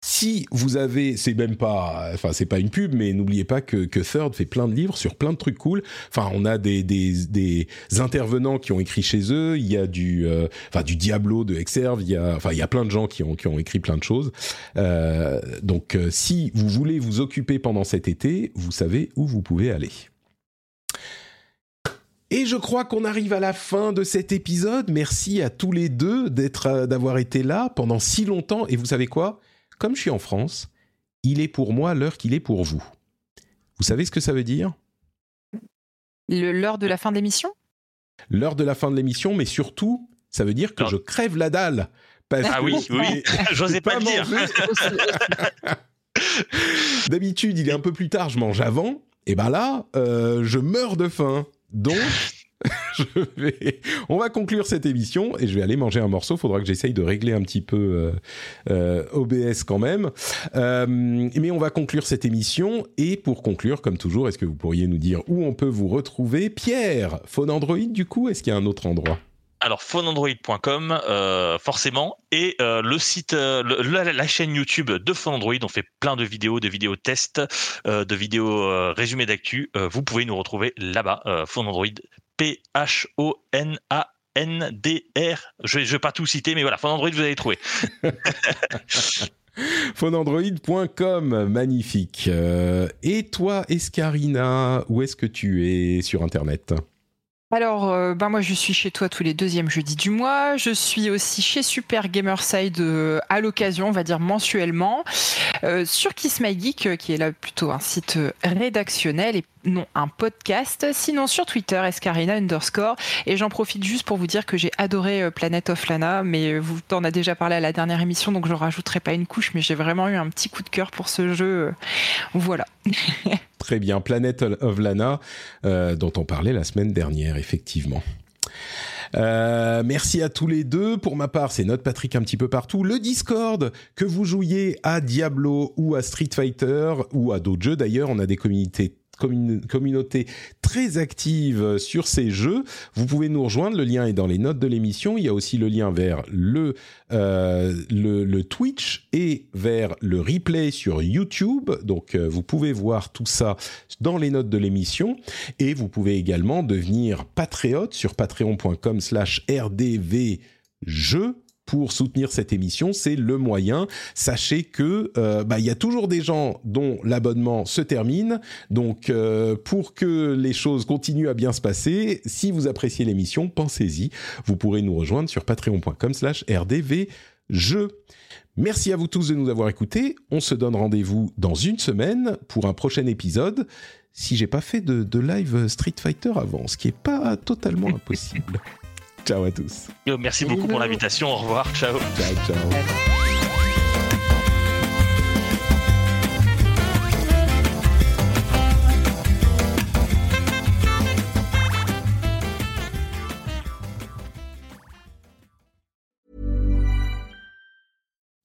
Si vous avez, c'est même pas, enfin c'est pas une pub, mais n'oubliez pas que, que Third fait plein de livres sur plein de trucs cool. Enfin, on a des, des, des intervenants qui ont écrit chez eux. Il y a du, euh, enfin du Diablo de Exerve. Il y a, enfin il y a plein de gens qui ont qui ont écrit plein de choses. Euh, donc, euh, si vous voulez vous occuper pendant cet été, vous savez où vous pouvez aller. Et je crois qu'on arrive à la fin de cet épisode. Merci à tous les deux d'être, euh, d'avoir été là pendant si longtemps. Et vous savez quoi? Comme je suis en France, il est pour moi l'heure qu'il est pour vous. Vous savez ce que ça veut dire? Le- L'heure de la fin de l'émission? L'heure de la fin de l'émission, mais surtout, ça veut dire que je crève la dalle. Parce Ah que oui, oui, j'osais pas le dire. mangé. D'habitude, il est un peu plus tard, je mange avant. Et ben là, euh, je meurs de faim. Donc, je vais, on va conclure cette émission et je vais aller manger un morceau. Faudra que j'essaye de régler un petit peu euh, euh, OBS quand même. Mais on va conclure cette émission et pour conclure, comme toujours, est-ce que vous pourriez nous dire où on peut vous retrouver, Pierre Phone Android du coup Est-ce qu'il y a un autre endroit? Alors phoneandroid.com euh, forcément et euh, le site, euh, la, chaîne YouTube de Phone Android. On fait plein de vidéos, de vidéos tests, de vidéos résumés d'actu. Vous pouvez nous retrouver là-bas. Phone Android, P H O N A N D R. Je je vais pas tout citer, mais voilà, Phone Android, vous allez trouver. phoneandroid.com, magnifique. Et toi, Escarina, où est-ce que tu es sur Internet? Alors, euh, ben moi, je suis chez toi tous les deuxièmes jeudis du mois. Je suis aussi chez Super Gamerside euh, à l'occasion, on va dire mensuellement, euh, sur Kiss My Geek, qui est là plutôt un site rédactionnel et non un podcast. Sinon, sur Twitter, Escarina underscore. Et j'en profite juste pour vous dire que j'ai adoré Planet of Lana, mais vous en a déjà parlé à la dernière émission, donc je rajouterai pas une couche, mais j'ai vraiment eu un petit coup de cœur pour ce jeu. Voilà. Très bien, Planet of Lana, euh, dont on parlait la semaine dernière, effectivement. Euh, merci à tous les deux. Pour ma part, c'est notre Patrick un petit peu partout. Le Discord, que vous jouiez à Diablo ou à Street Fighter ou à d'autres jeux d'ailleurs, on a des communautés commun- communauté très active sur ces jeux. Vous pouvez nous rejoindre, le lien est dans les notes de l'émission. Il y a aussi le lien vers le, euh, le Twitch et vers le replay sur YouTube. Donc euh, vous pouvez voir tout ça dans les notes de l'émission. Et vous pouvez également devenir patriote sur patreon.com slash rdvjeux pour soutenir cette émission, c'est le moyen. Sachez que euh, bah, il y a toujours des gens dont l'abonnement se termine, donc euh, pour que les choses continuent à bien se passer, si vous appréciez l'émission, pensez-y. Vous pourrez nous rejoindre sur patreon.com/slash rdvjeux. Merci à vous tous de nous avoir écoutés. On se donne rendez-vous dans une semaine pour un prochain épisode. Si j'ai pas fait de, de live Street Fighter avant, ce qui est pas totalement impossible. Ciao à tous. Merci beaucoup pour l'invitation. Au revoir. Ciao. Ciao, ciao.